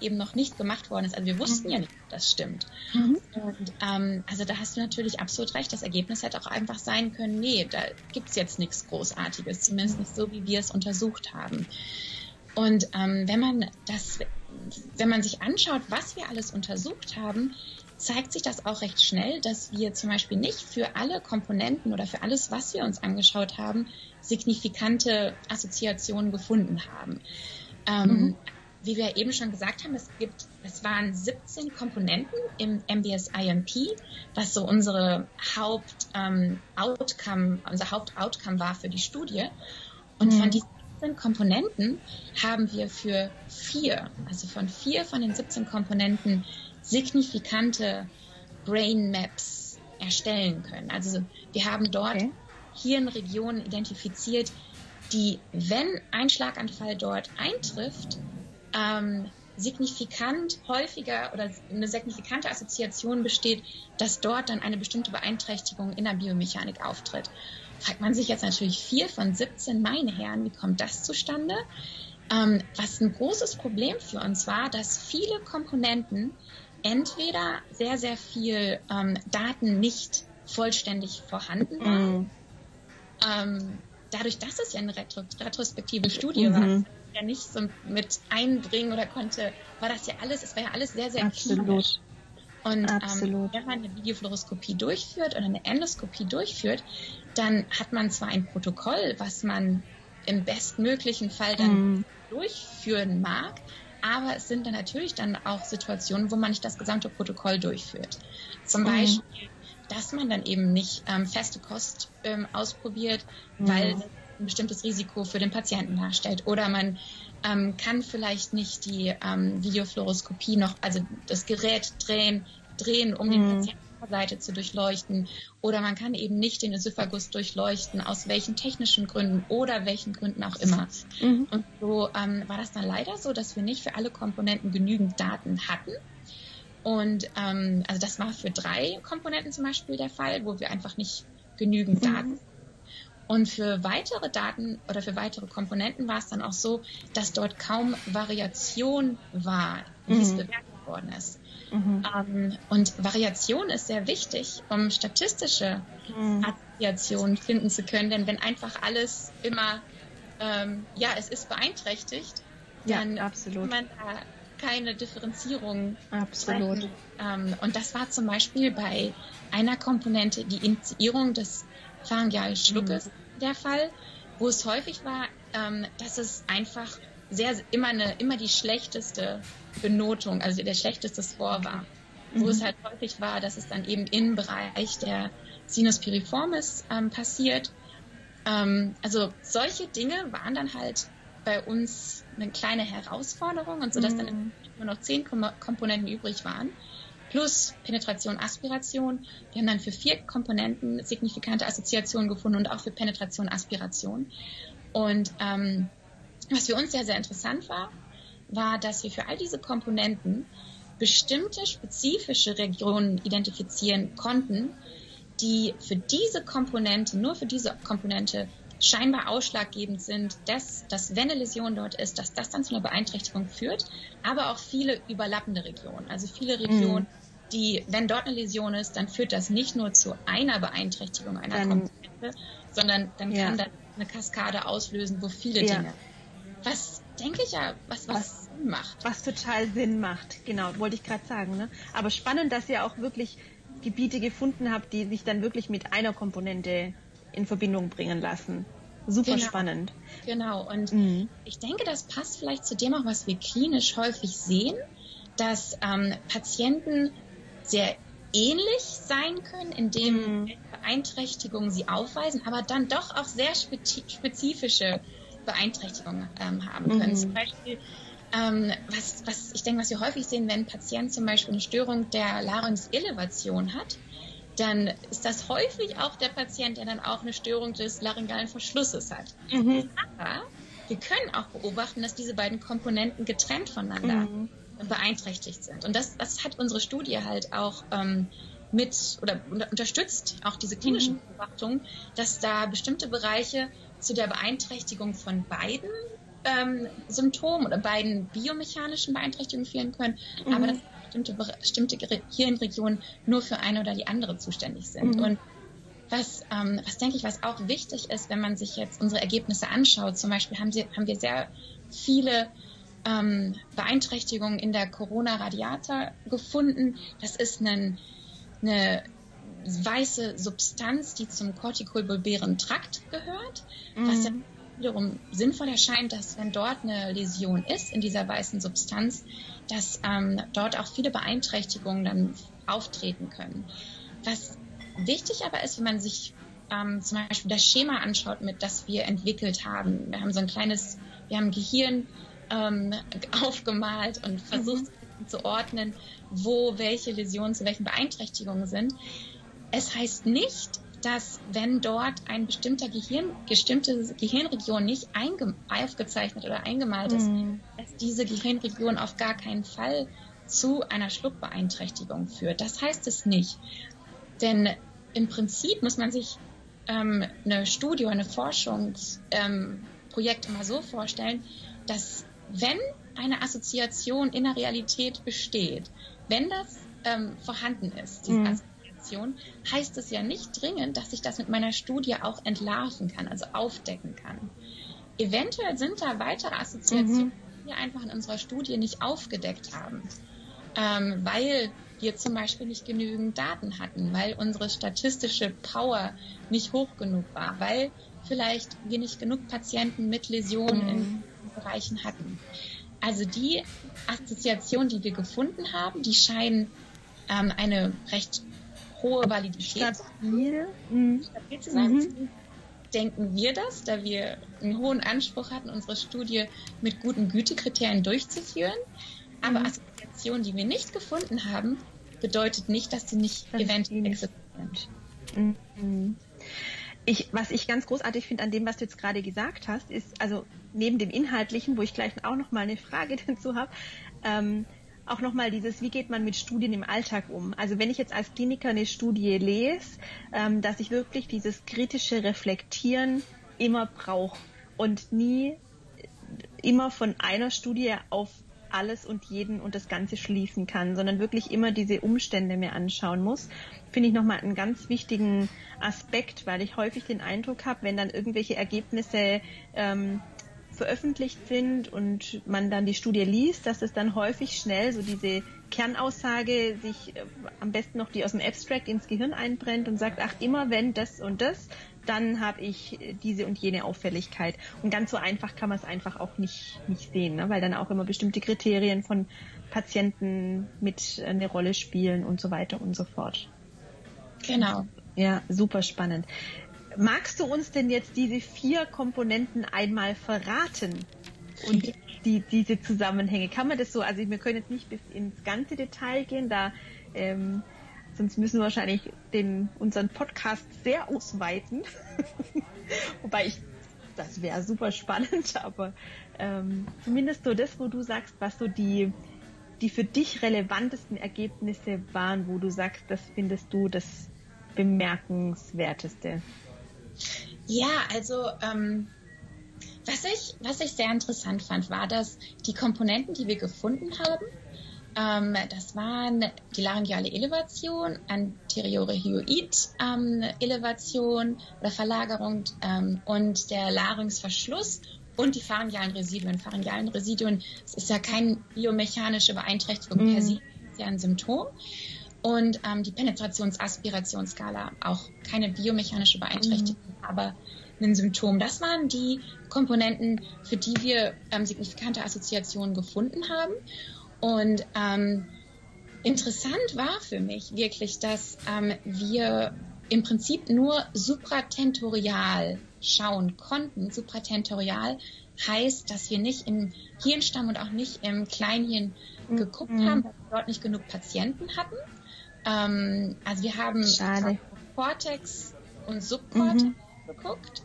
S3: eben noch nicht gemacht worden ist. Also wir wussten mhm. ja nicht, ob das stimmt. Mhm. Und ähm, also da hast du natürlich absolut recht. Das Ergebnis hätte auch einfach sein können, nee, da gibt es jetzt nichts Großartiges, zumindest nicht so, wie wir es untersucht haben. Und ähm, wenn man das, wenn man sich anschaut, was wir alles untersucht haben, zeigt sich das auch recht schnell, dass wir zum Beispiel nicht für alle Komponenten oder für alles, was wir uns angeschaut haben, signifikante Assoziationen gefunden haben. Ähm, mhm. Wie wir eben schon gesagt haben, es gibt, es waren 17 Komponenten im MBS-IMP, was so unsere Haupt-Outcome, ähm, unser Haupt-Outcome war für die Studie. Und mhm. von diesen 17 Komponenten haben wir für vier, also von vier von den 17 Komponenten signifikante Brain Maps erstellen können. Also wir haben dort okay. Hirnregionen identifiziert, die, wenn ein Schlaganfall dort eintrifft, ähm, signifikant häufiger oder eine signifikante Assoziation besteht, dass dort dann eine bestimmte Beeinträchtigung in der Biomechanik auftritt. Fragt man sich jetzt natürlich vier von 17, meine Herren, wie kommt das zustande? Ähm, was ein großes Problem für uns war, dass viele Komponenten entweder sehr, sehr viel ähm, Daten nicht vollständig vorhanden waren. Mhm. Ähm, dadurch, dass es ja eine Retro retrospektive Studie mhm. war, ja nicht so mit einbringen oder konnte, war das ja alles, es war ja alles sehr, sehr
S1: Absolut. klinisch.
S3: Und ähm, wenn man eine Videofluoroskopie durchführt oder eine Endoskopie durchführt, dann hat man zwar ein Protokoll, was man im bestmöglichen Fall dann mm. durchführen mag, aber es sind dann natürlich dann auch Situationen, wo man nicht das gesamte Protokoll durchführt. Zum mhm. Beispiel, dass man dann eben nicht ähm, feste Kost ähm, ausprobiert, mhm. weil ein bestimmtes Risiko für den Patienten darstellt. Oder man ähm, kann vielleicht nicht die ähm, Videofluoroskopie noch, also das Gerät drehen, drehen, um mhm. den Patienten Seite zu durchleuchten. Oder man kann eben nicht den Esophagus durchleuchten, aus welchen technischen Gründen oder welchen Gründen auch immer. Mhm. Und so ähm, war das dann leider so, dass wir nicht für alle Komponenten genügend Daten hatten. Und ähm, also das war für drei Komponenten zum Beispiel der Fall, wo wir einfach nicht genügend mhm. Und für weitere Daten oder für weitere Komponenten war es dann auch so, dass dort kaum Variation war, wie mhm. es bewertet worden ist. Mhm. Ähm, und Variation ist sehr wichtig, um statistische mhm. Assoziationen finden zu können, denn wenn einfach alles immer, ähm, ja, es ist beeinträchtigt, dann ja, absolut. man da keine Differenzierung.
S1: Absolut.
S3: Ähm, und das war zum Beispiel bei einer Komponente die Initiierung des pharyngealen Schluckes mhm. der Fall, wo es häufig war, ähm, dass es einfach sehr immer eine immer die schlechteste Benotung, also der schlechteste Score war. Mhm. Wo es halt häufig war, dass es dann eben im Bereich der Sinus piriformis ähm, passiert. Ähm, also solche Dinge waren dann halt bei uns eine kleine Herausforderung und so dass mhm. dann nur noch zehn Komponenten übrig waren plus Penetration, Aspiration. Wir haben dann für vier Komponenten signifikante Assoziationen gefunden und auch für Penetration, Aspiration. Und ähm, was für uns sehr, sehr interessant war, war, dass wir für all diese Komponenten bestimmte spezifische Regionen identifizieren konnten, die für diese Komponente, nur für diese Komponente scheinbar ausschlaggebend sind, dass, dass wenn eine Läsion dort ist, dass das dann zu einer Beeinträchtigung führt, aber auch viele überlappende Regionen. Also viele Regionen, mm. die, wenn dort eine Läsion ist, dann führt das nicht nur zu einer Beeinträchtigung einer dann, Komponente, sondern dann ja. kann das eine Kaskade auslösen, wo viele ja. Dinge. Was denke ich ja, was, was, was Sinn macht.
S1: Was total Sinn macht, genau, wollte ich gerade sagen. Ne? Aber spannend, dass ihr auch wirklich Gebiete gefunden habt, die sich dann wirklich mit einer Komponente in Verbindung bringen lassen. Super
S3: genau.
S1: spannend.
S3: Genau, und mhm. ich denke, das passt vielleicht zu dem auch, was wir klinisch häufig sehen, dass ähm, Patienten sehr ähnlich sein können, indem mhm. Beeinträchtigungen sie aufweisen, aber dann doch auch sehr spezifische Beeinträchtigungen ähm, haben können. Mhm. Zum Beispiel, ähm, was, was ich denke, was wir häufig sehen, wenn ein Patient zum Beispiel eine Störung der Larynx-Elevation hat, dann ist das häufig auch der Patient, der dann auch eine Störung des laryngalen Verschlusses hat. Mhm. Aber wir können auch beobachten, dass diese beiden Komponenten getrennt voneinander mhm. beeinträchtigt sind. Und das, das hat unsere Studie halt auch ähm, mit oder unterstützt, auch diese klinischen mhm. Beobachtungen, dass da bestimmte Bereiche zu der Beeinträchtigung von beiden ähm, Symptomen oder beiden biomechanischen Beeinträchtigungen führen können, mhm. aber dass bestimmte, bestimmte Hirnregionen nur für eine oder die andere zuständig sind. Mhm. Und was, ähm, was denke ich, was auch wichtig ist, wenn man sich jetzt unsere Ergebnisse anschaut, zum Beispiel haben, sie, haben wir sehr viele ähm, Beeinträchtigungen in der Corona-Radiata gefunden. Das ist ein, eine weiße Substanz, die zum kortikolbulbären Trakt gehört, mhm. was ja wiederum sinnvoll erscheint, dass wenn dort eine Läsion ist in dieser weißen Substanz, dass ähm, dort auch viele Beeinträchtigungen dann auftreten können. Was wichtig aber ist, wenn man sich ähm, zum Beispiel das Schema anschaut, mit das wir entwickelt haben. Wir haben so ein kleines, wir haben Gehirn ähm, aufgemalt und versucht mhm. zu ordnen, wo welche Läsionen zu welchen Beeinträchtigungen sind. Es heißt nicht, dass wenn dort ein bestimmter Gehirn, bestimmte Gehirnregion nicht aufgezeichnet oder eingemalt ist, mhm. dass diese Gehirnregion auf gar keinen Fall zu einer Schluckbeeinträchtigung führt. Das heißt es nicht. Denn im Prinzip muss man sich ähm, eine Studie eine Forschungsprojekt ähm, immer so vorstellen, dass wenn eine Assoziation in der Realität besteht, wenn das ähm, vorhanden ist, diese. Assoziation, heißt es ja nicht dringend, dass ich das mit meiner Studie auch entlarven kann, also aufdecken kann. Eventuell sind da weitere Assoziationen, mhm. die wir einfach in unserer Studie nicht aufgedeckt haben, ähm, weil wir zum Beispiel nicht genügend Daten hatten, weil unsere statistische Power nicht hoch genug war, weil vielleicht wir nicht genug Patienten mit Läsionen mhm. in Bereichen hatten. Also die Assoziationen, die wir gefunden haben, die scheinen ähm, eine recht hohe Validität stabil, mhm. stabil zu sein. Mhm. Denken wir das, da wir einen hohen Anspruch hatten, unsere Studie mit guten Gütekriterien durchzuführen. Aber mhm. Assoziationen, die wir nicht gefunden haben, bedeutet nicht, dass sie nicht das eventuell existieren.
S1: Mhm. Ich, was ich ganz großartig finde an dem, was du jetzt gerade gesagt hast, ist, also neben dem Inhaltlichen, wo ich gleich auch noch mal eine Frage dazu habe, ähm, auch nochmal dieses, wie geht man mit Studien im Alltag um? Also wenn ich jetzt als Kliniker eine Studie lese, ähm, dass ich wirklich dieses kritische Reflektieren immer brauche und nie immer von einer Studie auf alles und jeden und das Ganze schließen kann, sondern wirklich immer diese Umstände mir anschauen muss, finde ich nochmal einen ganz wichtigen Aspekt, weil ich häufig den Eindruck habe, wenn dann irgendwelche Ergebnisse ähm, veröffentlicht sind und man dann die Studie liest, dass es dann häufig schnell so diese Kernaussage sich äh, am besten noch die aus dem Abstract ins Gehirn einbrennt und sagt, ach immer wenn das und das, dann habe ich diese und jene Auffälligkeit. Und ganz so einfach kann man es einfach auch nicht, nicht sehen, ne? weil dann auch immer bestimmte Kriterien von Patienten mit eine Rolle spielen und so weiter und so fort.
S3: Genau.
S1: Ja, super spannend. Magst du uns denn jetzt diese vier Komponenten einmal verraten? Und die, diese Zusammenhänge. Kann man das so, also wir können jetzt nicht bis ins ganze Detail gehen, da ähm, Sonst müssen wir wahrscheinlich den, unseren Podcast sehr ausweiten. Wobei ich, das wäre super spannend, aber ähm, zumindest so das, wo du sagst, was so die, die für dich relevantesten Ergebnisse waren, wo du sagst, das findest du das bemerkenswerteste.
S3: Ja, also ähm, was ich, was ich sehr interessant fand, war, dass die Komponenten, die wir gefunden haben, ähm, das waren die laryngeale Elevation, anteriore Hyoid-Elevation ähm, oder Verlagerung ähm, und der Larynxverschluss und die pharyngealen Residuen. Pharyngealen Residuen, das ist ja keine biomechanische Beeinträchtigung mhm. per se, ist ja ein Symptom. Und ähm, die Penetrations-Aspirationsskala, auch keine biomechanische Beeinträchtigung, mhm. aber ein Symptom. Das waren die Komponenten, für die wir ähm, signifikante Assoziationen gefunden haben. Und ähm, interessant war für mich wirklich, dass ähm, wir im Prinzip nur supratentorial schauen konnten. Supratentorial heißt, dass wir nicht im Hirnstamm und auch nicht im Kleinhirn geguckt mhm. haben, weil wir dort nicht genug Patienten hatten. Ähm, also wir haben Cortex und Subcortex mhm. geguckt.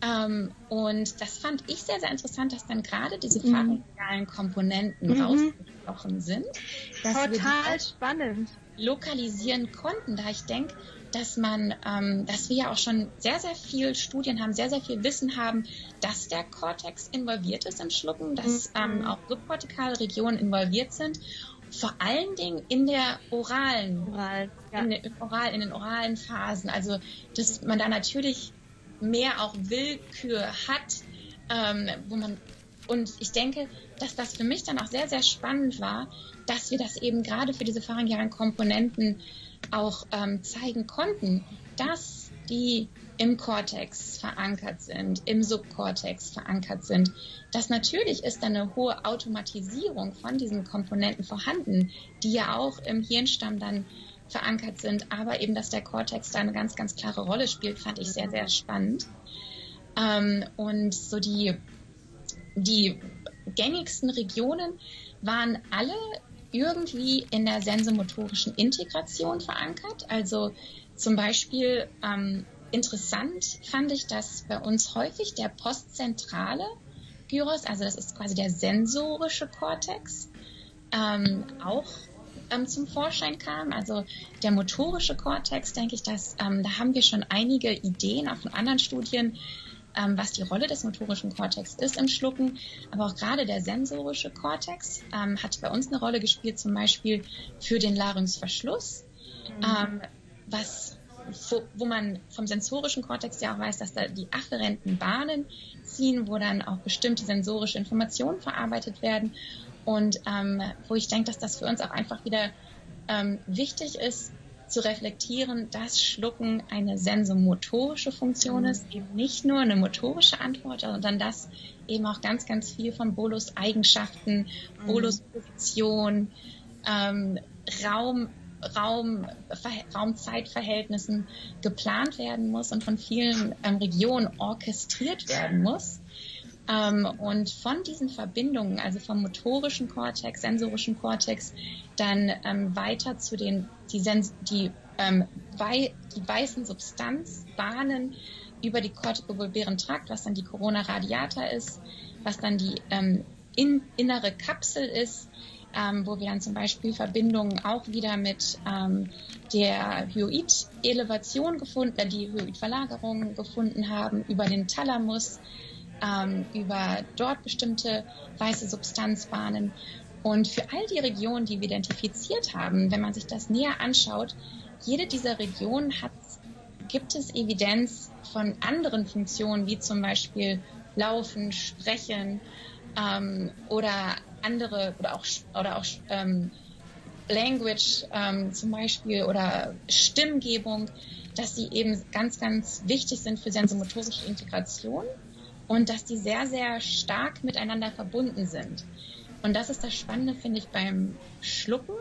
S3: Ähm, und das fand ich sehr, sehr interessant, dass dann gerade diese mhm. pharyngealen Komponenten mhm. rausgebrochen sind.
S1: Total spannend.
S3: Lokalisieren konnten, da ich denke, dass man, ähm, dass wir ja auch schon sehr, sehr viel Studien haben, sehr, sehr viel Wissen haben, dass der Kortex involviert ist im Schlucken, dass mhm. ähm, auch subkortikale Regionen involviert sind. Vor allen Dingen in der oralen, Oral, ja. in, den, oral, in den oralen Phasen. Also, dass man da natürlich mehr auch Willkür hat, ähm, wo man und ich denke, dass das für mich dann auch sehr, sehr spannend war, dass wir das eben gerade für diese pharyngealen Komponenten auch ähm, zeigen konnten, dass die im Kortex verankert sind, im Subkortex verankert sind. Dass natürlich ist dann eine hohe Automatisierung von diesen Komponenten vorhanden, die ja auch im Hirnstamm dann verankert sind, aber eben, dass der Cortex da eine ganz, ganz klare Rolle spielt, fand ich sehr, sehr spannend. Ähm, und so die, die gängigsten Regionen waren alle irgendwie in der sensomotorischen Integration verankert. Also zum Beispiel ähm, interessant fand ich, dass bei uns häufig der postzentrale Gyros, also das ist quasi der sensorische Kortex, ähm, auch ähm, zum Vorschein kam. Also der motorische Kortex, denke ich, dass ähm, da haben wir schon einige Ideen auch von anderen Studien, ähm, was die Rolle des motorischen Kortex ist im Schlucken. Aber auch gerade der sensorische Kortex ähm, hat bei uns eine Rolle gespielt, zum Beispiel für den Larynxverschluss, mhm. Ähm, was wo, wo, man vom sensorischen Kortex ja auch weiß, dass da die afferenten Bahnen ziehen, wo dann auch bestimmte sensorische Informationen verarbeitet werden. Und ähm, wo ich denke, dass das für uns auch einfach wieder ähm, wichtig ist, zu reflektieren, dass Schlucken eine sensomotorische Funktion mhm. ist, eben nicht nur eine motorische Antwort, sondern dass eben auch ganz, ganz viel von Bolus Eigenschaften, mhm. Bolus Position, ähm, Raum, Raum, Raumzeitverhältnissen geplant werden muss und von vielen ähm, Regionen orchestriert werden muss. Ähm, und von diesen Verbindungen, also vom motorischen Kortex, sensorischen Kortex, dann ähm, weiter zu den, die, Sens die, ähm, wei die weißen Substanzbahnen über die kortikobulbären Trakt, was dann die Corona radiata ist, was dann die ähm, in, innere Kapsel ist, ähm, wo wir dann zum Beispiel Verbindungen auch wieder mit ähm, der Hyoid-Elevation gefunden, äh, die Hyoid-Verlagerung gefunden haben, über den Thalamus, ähm, über dort bestimmte weiße Substanzbahnen. Und für all die Regionen, die wir identifiziert haben, wenn man sich das näher anschaut, jede dieser Regionen hat, gibt es Evidenz von anderen Funktionen, wie zum Beispiel Laufen, Sprechen ähm, oder andere oder auch oder auch ähm, Language ähm, zum Beispiel oder Stimmgebung, dass sie eben ganz, ganz wichtig sind für sensomotorische Integration und dass die sehr, sehr stark miteinander verbunden sind. Und das ist das Spannende, finde ich, beim Schlucken,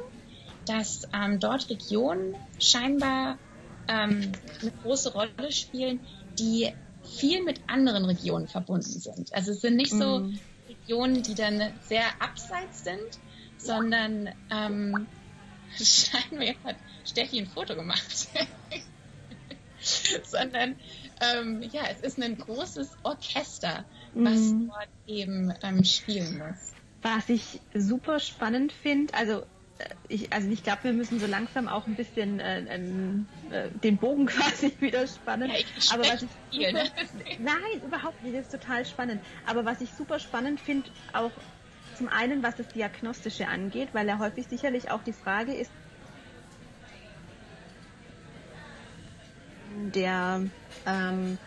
S3: dass ähm, dort Regionen scheinbar ähm, eine große Rolle spielen, die viel mit anderen Regionen verbunden sind. Also es sind nicht so mm. Regionen, die dann sehr abseits sind, sondern ähm, scheinbar jetzt hat Steffi ein Foto gemacht. sondern ähm, ja, es ist ein großes Orchester, was mm. dort eben ähm, spielen muss.
S1: Was ich super spannend finde, also ich, also ich glaube, wir müssen so langsam auch ein bisschen äh, äh, den Bogen quasi wieder spannen. Ja,
S3: ich Aber was ich viel,
S1: super, ne? nein, überhaupt nicht. Das ist total spannend. Aber was ich super spannend finde, auch zum einen, was das Diagnostische angeht, weil ja häufig sicherlich auch die Frage ist, der ähm,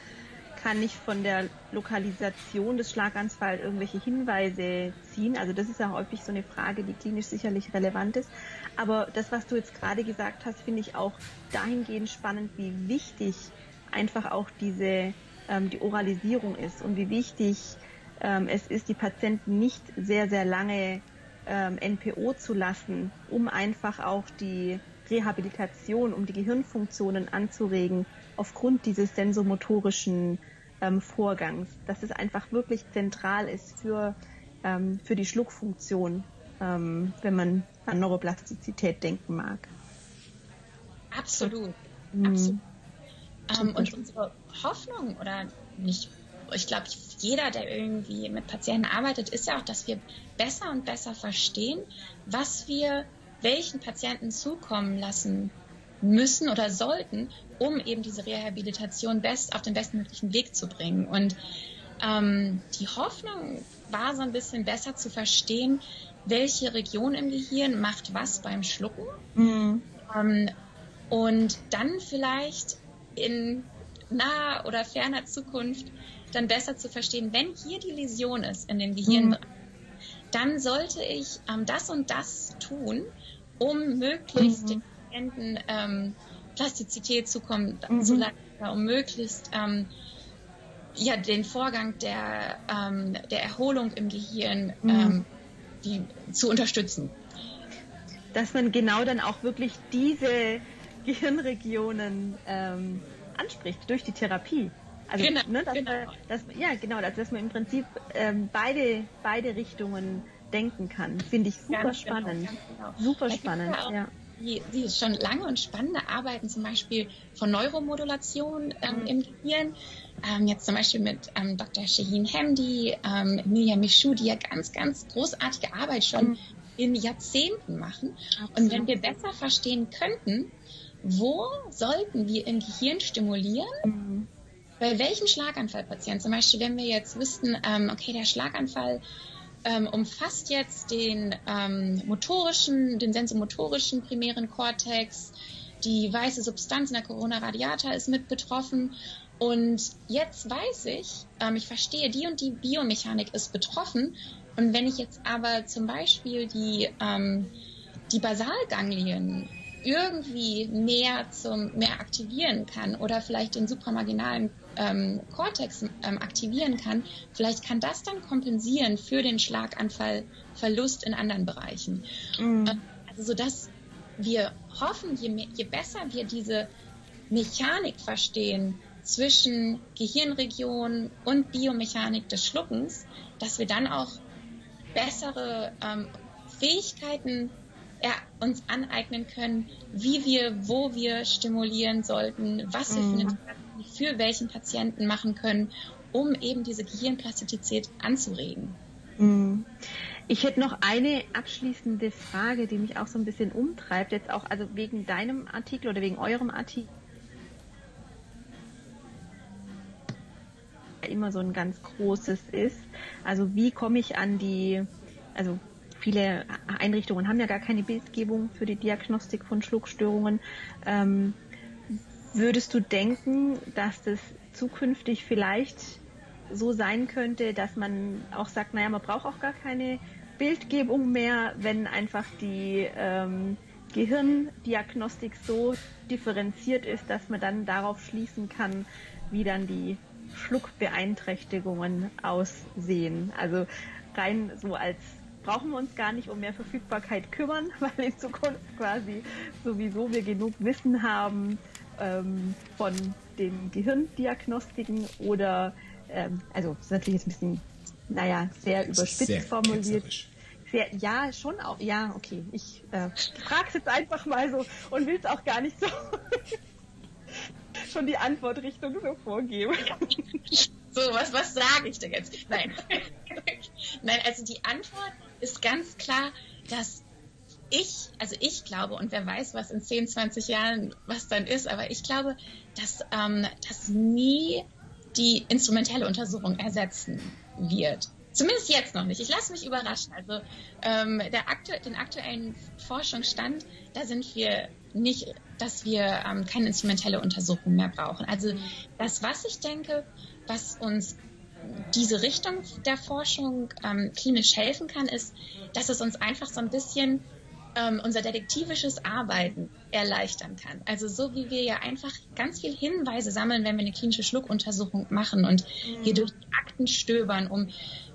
S1: kann nicht von der Lokalisation des Schlaganfalls irgendwelche Hinweise ziehen. Also das ist ja häufig so eine Frage, die klinisch sicherlich relevant ist. Aber das, was du jetzt gerade gesagt hast, finde ich auch dahingehend spannend, wie wichtig einfach auch diese ähm, die Oralisierung ist und wie wichtig ähm, es ist, die Patienten nicht sehr, sehr lange ähm, NPO zu lassen, um einfach auch die Rehabilitation, um die Gehirnfunktionen anzuregen, aufgrund dieses sensomotorischen ähm, Vorgangs, dass es einfach wirklich zentral ist für, ähm, für die Schluckfunktion, ähm, wenn man an Neuroplastizität denken mag.
S3: Absolut. Mhm. Absolut. Ähm, und unsere Hoffnung oder nicht, ich glaube, jeder, der irgendwie mit Patienten arbeitet, ist ja auch, dass wir besser und besser verstehen, was wir welchen Patienten zukommen lassen müssen oder sollten, um eben diese Rehabilitation best auf den bestmöglichen Weg zu bringen. Und ähm, die Hoffnung war so ein bisschen besser zu verstehen, welche Region im Gehirn macht was beim Schlucken. Mhm. Ähm, und dann vielleicht in naher oder ferner Zukunft dann besser zu verstehen, wenn hier die Läsion ist in den Gehirn, mhm. dann sollte ich ähm, das und das tun, um möglichst mhm. den Patienten ähm, Plastizität zukommen mhm. zu lassen, um möglichst ähm, ja, den Vorgang der, ähm, der Erholung im Gehirn mhm. Ähm, die, zu unterstützen.
S1: Dass man genau dann auch wirklich diese Gehirnregionen ähm, anspricht durch die Therapie. Also, genau, ne, dass genau. Man, dass, ja, genau, dass man im Prinzip ähm, beide, beide Richtungen denken kann. Finde ich super ganz genau, spannend. Genau, super spannend, ja
S3: die, die schon lange und spannende Arbeiten zum Beispiel von Neuromodulation ähm, mhm. im Gehirn. Ähm, jetzt zum Beispiel mit ähm, Dr. Shaheen Hamdi, ähm, Emilia Michu, die ja ganz, ganz großartige Arbeit schon mhm. in Jahrzehnten machen. Absolut. Und wenn wir besser verstehen könnten, wo sollten wir im Gehirn stimulieren, mhm. bei welchen Schlaganfallpatienten, zum Beispiel wenn wir jetzt wüssten, ähm, okay, der Schlaganfall ähm, umfasst jetzt den ähm, motorischen, den sensomotorischen primären Kortex, die weiße Substanz in der Corona radiata ist mit betroffen. Und jetzt weiß ich, ähm, ich verstehe, die und die Biomechanik ist betroffen. Und wenn ich jetzt aber zum Beispiel die, ähm, die Basalganglien irgendwie mehr zum mehr aktivieren kann oder vielleicht den supramarginalen ähm, Cortex ähm, aktivieren kann, vielleicht kann das dann kompensieren für den Schlaganfallverlust in anderen Bereichen. Mhm. Äh, also so dass wir hoffen, je, mehr, je besser wir diese Mechanik verstehen zwischen Gehirnregion und Biomechanik des Schluckens, dass wir dann auch bessere ähm, Fähigkeiten ja, uns aneignen können, wie wir, wo wir stimulieren sollten, was wir für eine für welchen Patienten machen können, um eben diese Gehirnplastizität anzuregen.
S1: Mhm. Ich hätte noch eine abschließende Frage, die mich auch so ein bisschen umtreibt, jetzt auch also wegen deinem Artikel oder wegen eurem Artikel. immer so ein ganz großes ist. Also wie komme ich an die, also viele Einrichtungen haben ja gar keine Bildgebung für die Diagnostik von Schluckstörungen. Ähm, würdest du denken, dass das zukünftig vielleicht so sein könnte, dass man auch sagt, naja, man braucht auch gar keine Bildgebung mehr, wenn einfach die ähm, Gehirndiagnostik so differenziert ist, dass man dann darauf schließen kann, wie dann die Schluckbeeinträchtigungen aussehen. Also rein so als brauchen wir uns gar nicht um mehr Verfügbarkeit kümmern, weil in Zukunft quasi sowieso wir genug Wissen haben ähm, von den Gehirndiagnostiken oder ähm, also das ist natürlich jetzt ein bisschen, naja, sehr überspitzt sehr formuliert. Sehr, ja, schon auch. Ja, okay. Ich äh, frage es jetzt einfach mal so und will es auch gar nicht so schon die Antwortrichtung so vorgeben.
S3: So, was, was sage ich denn jetzt? Nein. Nein, also die Antwort ist ganz klar, dass ich, also ich glaube, und wer weiß, was in 10, 20 Jahren, was dann ist, aber ich glaube, dass ähm, das nie die instrumentelle Untersuchung ersetzen wird. Zumindest jetzt noch nicht. Ich lasse mich überraschen. Also ähm, der aktu den aktuellen Forschungsstand, da sind wir nicht, dass wir ähm, keine instrumentelle Untersuchung mehr brauchen. Also das, was ich denke, was uns diese Richtung der Forschung ähm, klinisch helfen kann, ist, dass es uns einfach so ein bisschen ähm, unser detektivisches Arbeiten erleichtern kann. Also so wie wir ja einfach ganz viel Hinweise sammeln, wenn wir eine klinische Schluckuntersuchung machen und mhm. hier durch Akten stöbern, um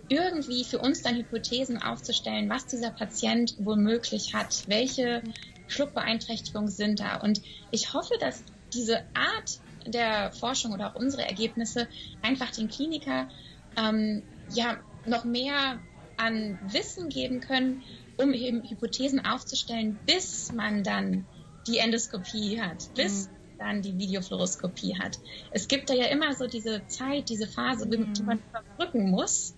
S3: irgendwie für uns dann Hypothesen aufzustellen, was dieser Patient womöglich hat, welche Schluckbeeinträchtigungen sind da. Und ich hoffe, dass diese Art der Forschung oder auch unsere Ergebnisse einfach den Kliniker ähm, ja noch mehr an Wissen geben können, um eben Hypothesen aufzustellen, bis man dann die Endoskopie hat, bis mhm. dann die Videofluoroskopie hat. Es gibt da ja immer so diese Zeit, diese Phase, mhm. die man überbrücken muss,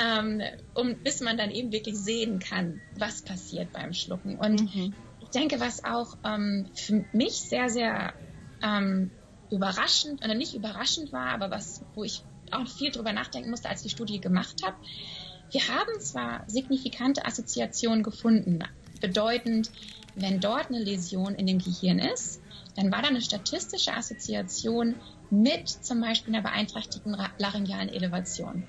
S3: ähm, um, bis man dann eben wirklich sehen kann, was passiert beim Schlucken. Und mhm. ich denke, was auch ähm, für mich sehr, sehr ähm, überraschend, oder nicht überraschend war, aber was, wo ich auch viel drüber nachdenken musste, als ich die Studie gemacht habe, wir haben zwar signifikante Assoziationen gefunden, bedeutend, wenn dort eine Läsion in dem Gehirn ist, dann war da eine statistische Assoziation mit zum Beispiel einer beeinträchtigten laryngealen Elevation.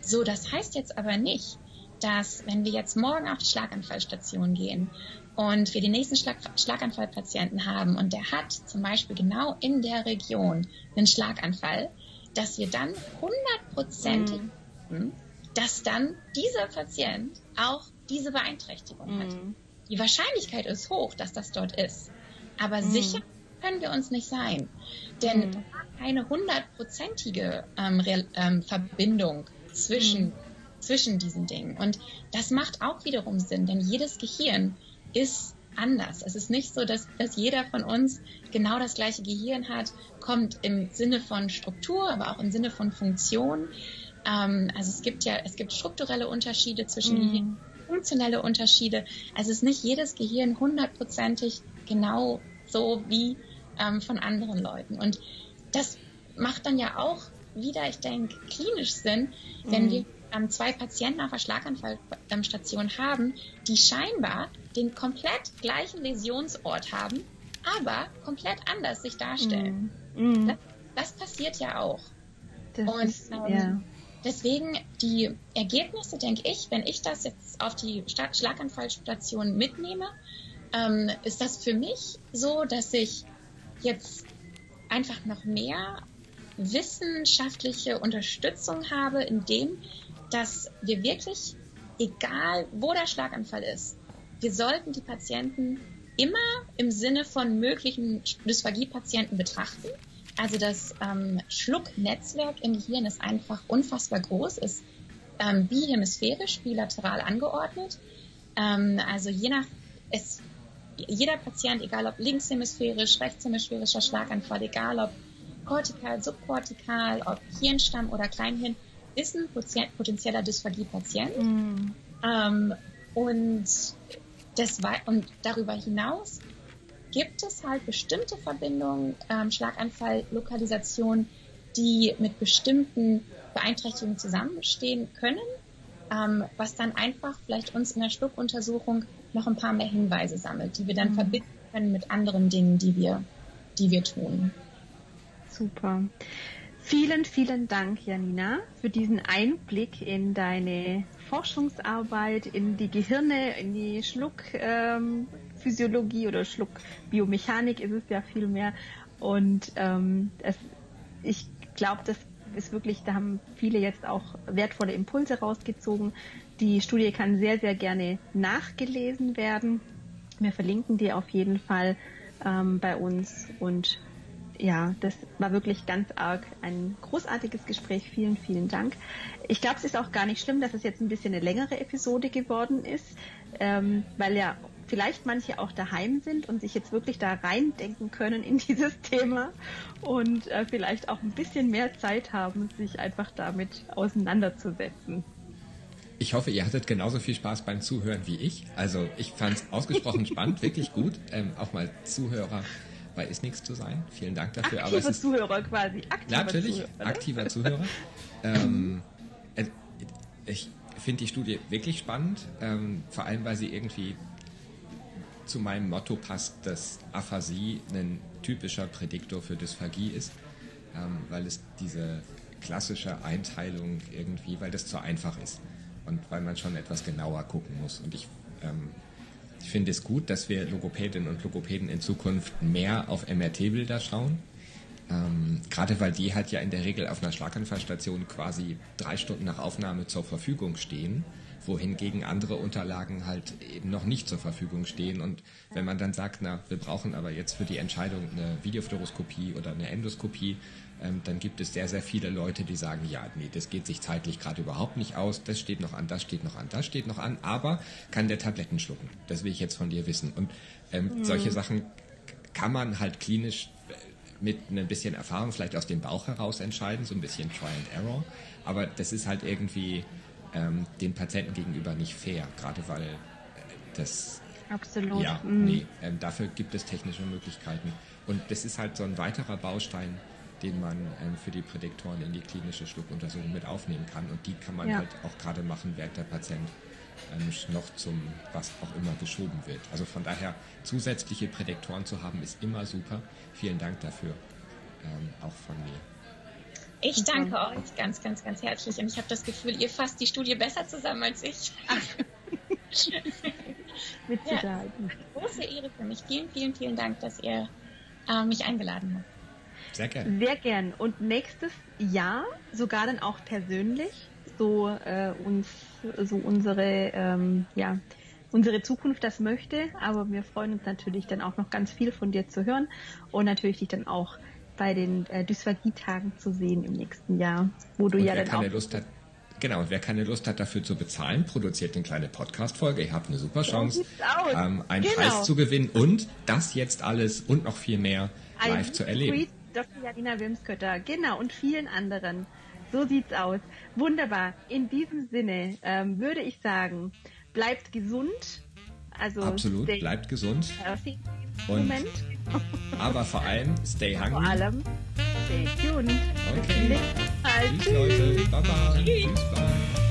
S3: So, das heißt jetzt aber nicht, dass wenn wir jetzt morgen auf die Schlaganfallstation gehen und wir den nächsten Schlag Schlaganfallpatienten haben und der hat zum Beispiel genau in der Region einen Schlaganfall, dass wir dann hundertprozentig mhm dass dann dieser Patient auch diese Beeinträchtigung mhm. hat. Die Wahrscheinlichkeit ist hoch, dass das dort ist. Aber mhm. sicher können wir uns nicht sein. Denn mhm. keine hundertprozentige ähm, ähm, Verbindung zwischen, mhm. zwischen diesen Dingen. Und das macht auch wiederum Sinn, denn jedes Gehirn ist anders. Es ist nicht so, dass, dass jeder von uns genau das gleiche Gehirn hat, kommt im Sinne von Struktur, aber auch im Sinne von Funktion. Ähm, also es gibt ja, es gibt strukturelle Unterschiede zwischen mhm. Gehirn, funktionelle Unterschiede. Also es ist nicht jedes Gehirn hundertprozentig genau so wie ähm, von anderen Leuten. Und das macht dann ja auch wieder, ich denke, klinisch Sinn, wenn mhm. wir ähm, zwei Patienten auf der Schlaganfallstation haben, die scheinbar den komplett gleichen Läsionsort haben, aber komplett anders sich darstellen. Mhm. mhm. Das, das, passiert ja auch. Das Und ist, ähm, ja. Deswegen die Ergebnisse, denke ich, wenn ich das jetzt auf die Schlaganfallstation mitnehme, ähm, ist das für mich so, dass ich jetzt einfach noch mehr wissenschaftliche Unterstützung habe, indem dass wir wirklich, egal wo der Schlaganfall ist, wir sollten die Patienten immer im Sinne von möglichen Dysphagie-Patienten betrachten also das ähm, Schlucknetzwerk im Gehirn ist einfach unfassbar groß, ist ähm, bihemisphärisch, bilateral angeordnet. Ähm, also je nach, es, jeder Patient, egal ob linkshemisphärisch, rechtshemisphärischer Schlaganfall, egal ob kortikal, subkortikal, ob Hirnstamm oder Kleinhirn, ist ein potenzieller Dysphagie-Patient. Mhm. Ähm, und, das und darüber hinaus gibt es halt bestimmte Verbindungen, ähm, Schlaganfall, Lokalisation, die mit bestimmten Beeinträchtigungen zusammenstehen können, ähm, was dann einfach vielleicht uns in der Schluckuntersuchung noch ein paar mehr Hinweise sammelt, die wir dann mhm. verbinden können mit anderen Dingen, die wir, die wir tun.
S1: Super. Vielen, vielen Dank, Janina, für diesen Einblick in deine Forschungsarbeit, in die Gehirne, in die Schluckphysiologie ähm, oder Schluckbiomechanik ist es ja viel mehr. Und ähm, es, ich glaube, das ist wirklich, da haben viele jetzt auch wertvolle Impulse rausgezogen. Die Studie kann sehr, sehr gerne nachgelesen werden. Wir verlinken die auf jeden Fall ähm, bei uns und ja, das war wirklich ganz arg ein großartiges Gespräch. Vielen, vielen Dank. Ich glaube, es ist auch gar nicht schlimm, dass es jetzt ein bisschen eine längere Episode geworden ist, ähm, weil ja vielleicht manche auch daheim sind und sich jetzt wirklich da reindenken können in dieses Thema und äh, vielleicht auch ein bisschen mehr Zeit haben, sich einfach damit auseinanderzusetzen.
S2: Ich hoffe, ihr hattet genauso viel Spaß beim Zuhören wie ich. Also ich fand es ausgesprochen spannend, wirklich gut. Ähm, auch mal Zuhörer bei ist nichts zu sein. Vielen Dank dafür.
S1: Aktiver aber ist, Zuhörer quasi.
S2: Aktiver natürlich, Zuhörer, ne? aktiver Zuhörer. ähm, äh, ich finde die Studie wirklich spannend, ähm, vor allem weil sie irgendwie zu meinem Motto passt, dass Aphasie ein typischer Prädiktor für Dysphagie ist, ähm, weil es diese klassische Einteilung irgendwie, weil das zu einfach ist und weil man schon etwas genauer gucken muss. Und ich ähm, ich finde es gut, dass wir Logopädinnen und Logopäden in Zukunft mehr auf MRT-Bilder schauen. Ähm, Gerade weil die halt ja in der Regel auf einer Schlaganfallstation quasi drei Stunden nach Aufnahme zur Verfügung stehen, wohingegen andere Unterlagen halt eben noch nicht zur Verfügung stehen. Und wenn man dann sagt, na, wir brauchen aber jetzt für die Entscheidung eine Videofluoroskopie oder eine Endoskopie, ähm, dann gibt es sehr, sehr viele Leute, die sagen, ja, nee, das geht sich zeitlich gerade überhaupt nicht aus, das steht noch an, das steht noch an, das steht noch an, aber kann der Tabletten schlucken. Das will ich jetzt von dir wissen. Und ähm, mhm. solche Sachen kann man halt klinisch äh, mit ein bisschen Erfahrung vielleicht aus dem Bauch heraus entscheiden, so ein bisschen Try and Error. Aber das ist halt irgendwie ähm, den Patienten gegenüber nicht fair, gerade weil äh, das
S1: Absolut.
S2: Ja, mhm. nee, ähm, dafür gibt es technische Möglichkeiten. Und das ist halt so ein weiterer Baustein den man ähm, für die Prädiktoren in die klinische Schluckuntersuchung mit aufnehmen kann. Und die kann man ja. halt auch gerade machen, während der Patient ähm, noch zum was auch immer geschoben wird. Also von daher zusätzliche Prädiktoren zu haben, ist immer super. Vielen Dank dafür, ähm, auch von mir.
S3: Ich danke euch ganz, ganz, ganz herzlich und ich habe das Gefühl, ihr fasst die Studie besser zusammen als ich.
S1: Mit Sicherheit. Ja,
S3: große Ehre für mich. Vielen, vielen, vielen Dank, dass ihr äh, mich eingeladen habt.
S1: Sehr gern. Sehr gern. Und nächstes Jahr sogar dann auch persönlich, so äh, uns, so unsere, ähm, ja, unsere Zukunft das möchte. Aber wir freuen uns natürlich dann auch noch ganz viel von dir zu hören und natürlich dich dann auch bei den äh, Dysphagie-Tagen zu sehen im nächsten Jahr, wo du
S2: und
S1: ja
S2: dann keine auch Lust hat, Genau, und wer keine Lust hat, dafür zu bezahlen, produziert eine kleine Podcast-Folge. Ihr habt eine super Chance, ähm, einen genau. Preis zu gewinnen und das jetzt alles und noch viel mehr live Ein zu erleben.
S1: Dr. Janina Wimskötter, genau, und vielen anderen. So sieht's aus. Wunderbar. In diesem Sinne ähm, würde ich sagen, bleibt gesund. Also
S2: Absolut, bleibt gesund. Und, Moment. aber vor allem, stay hungry.
S1: Vor allem, stay tuned.
S2: Okay. Tschüss, Leute. Baba. Tschüss. Tschüss bye.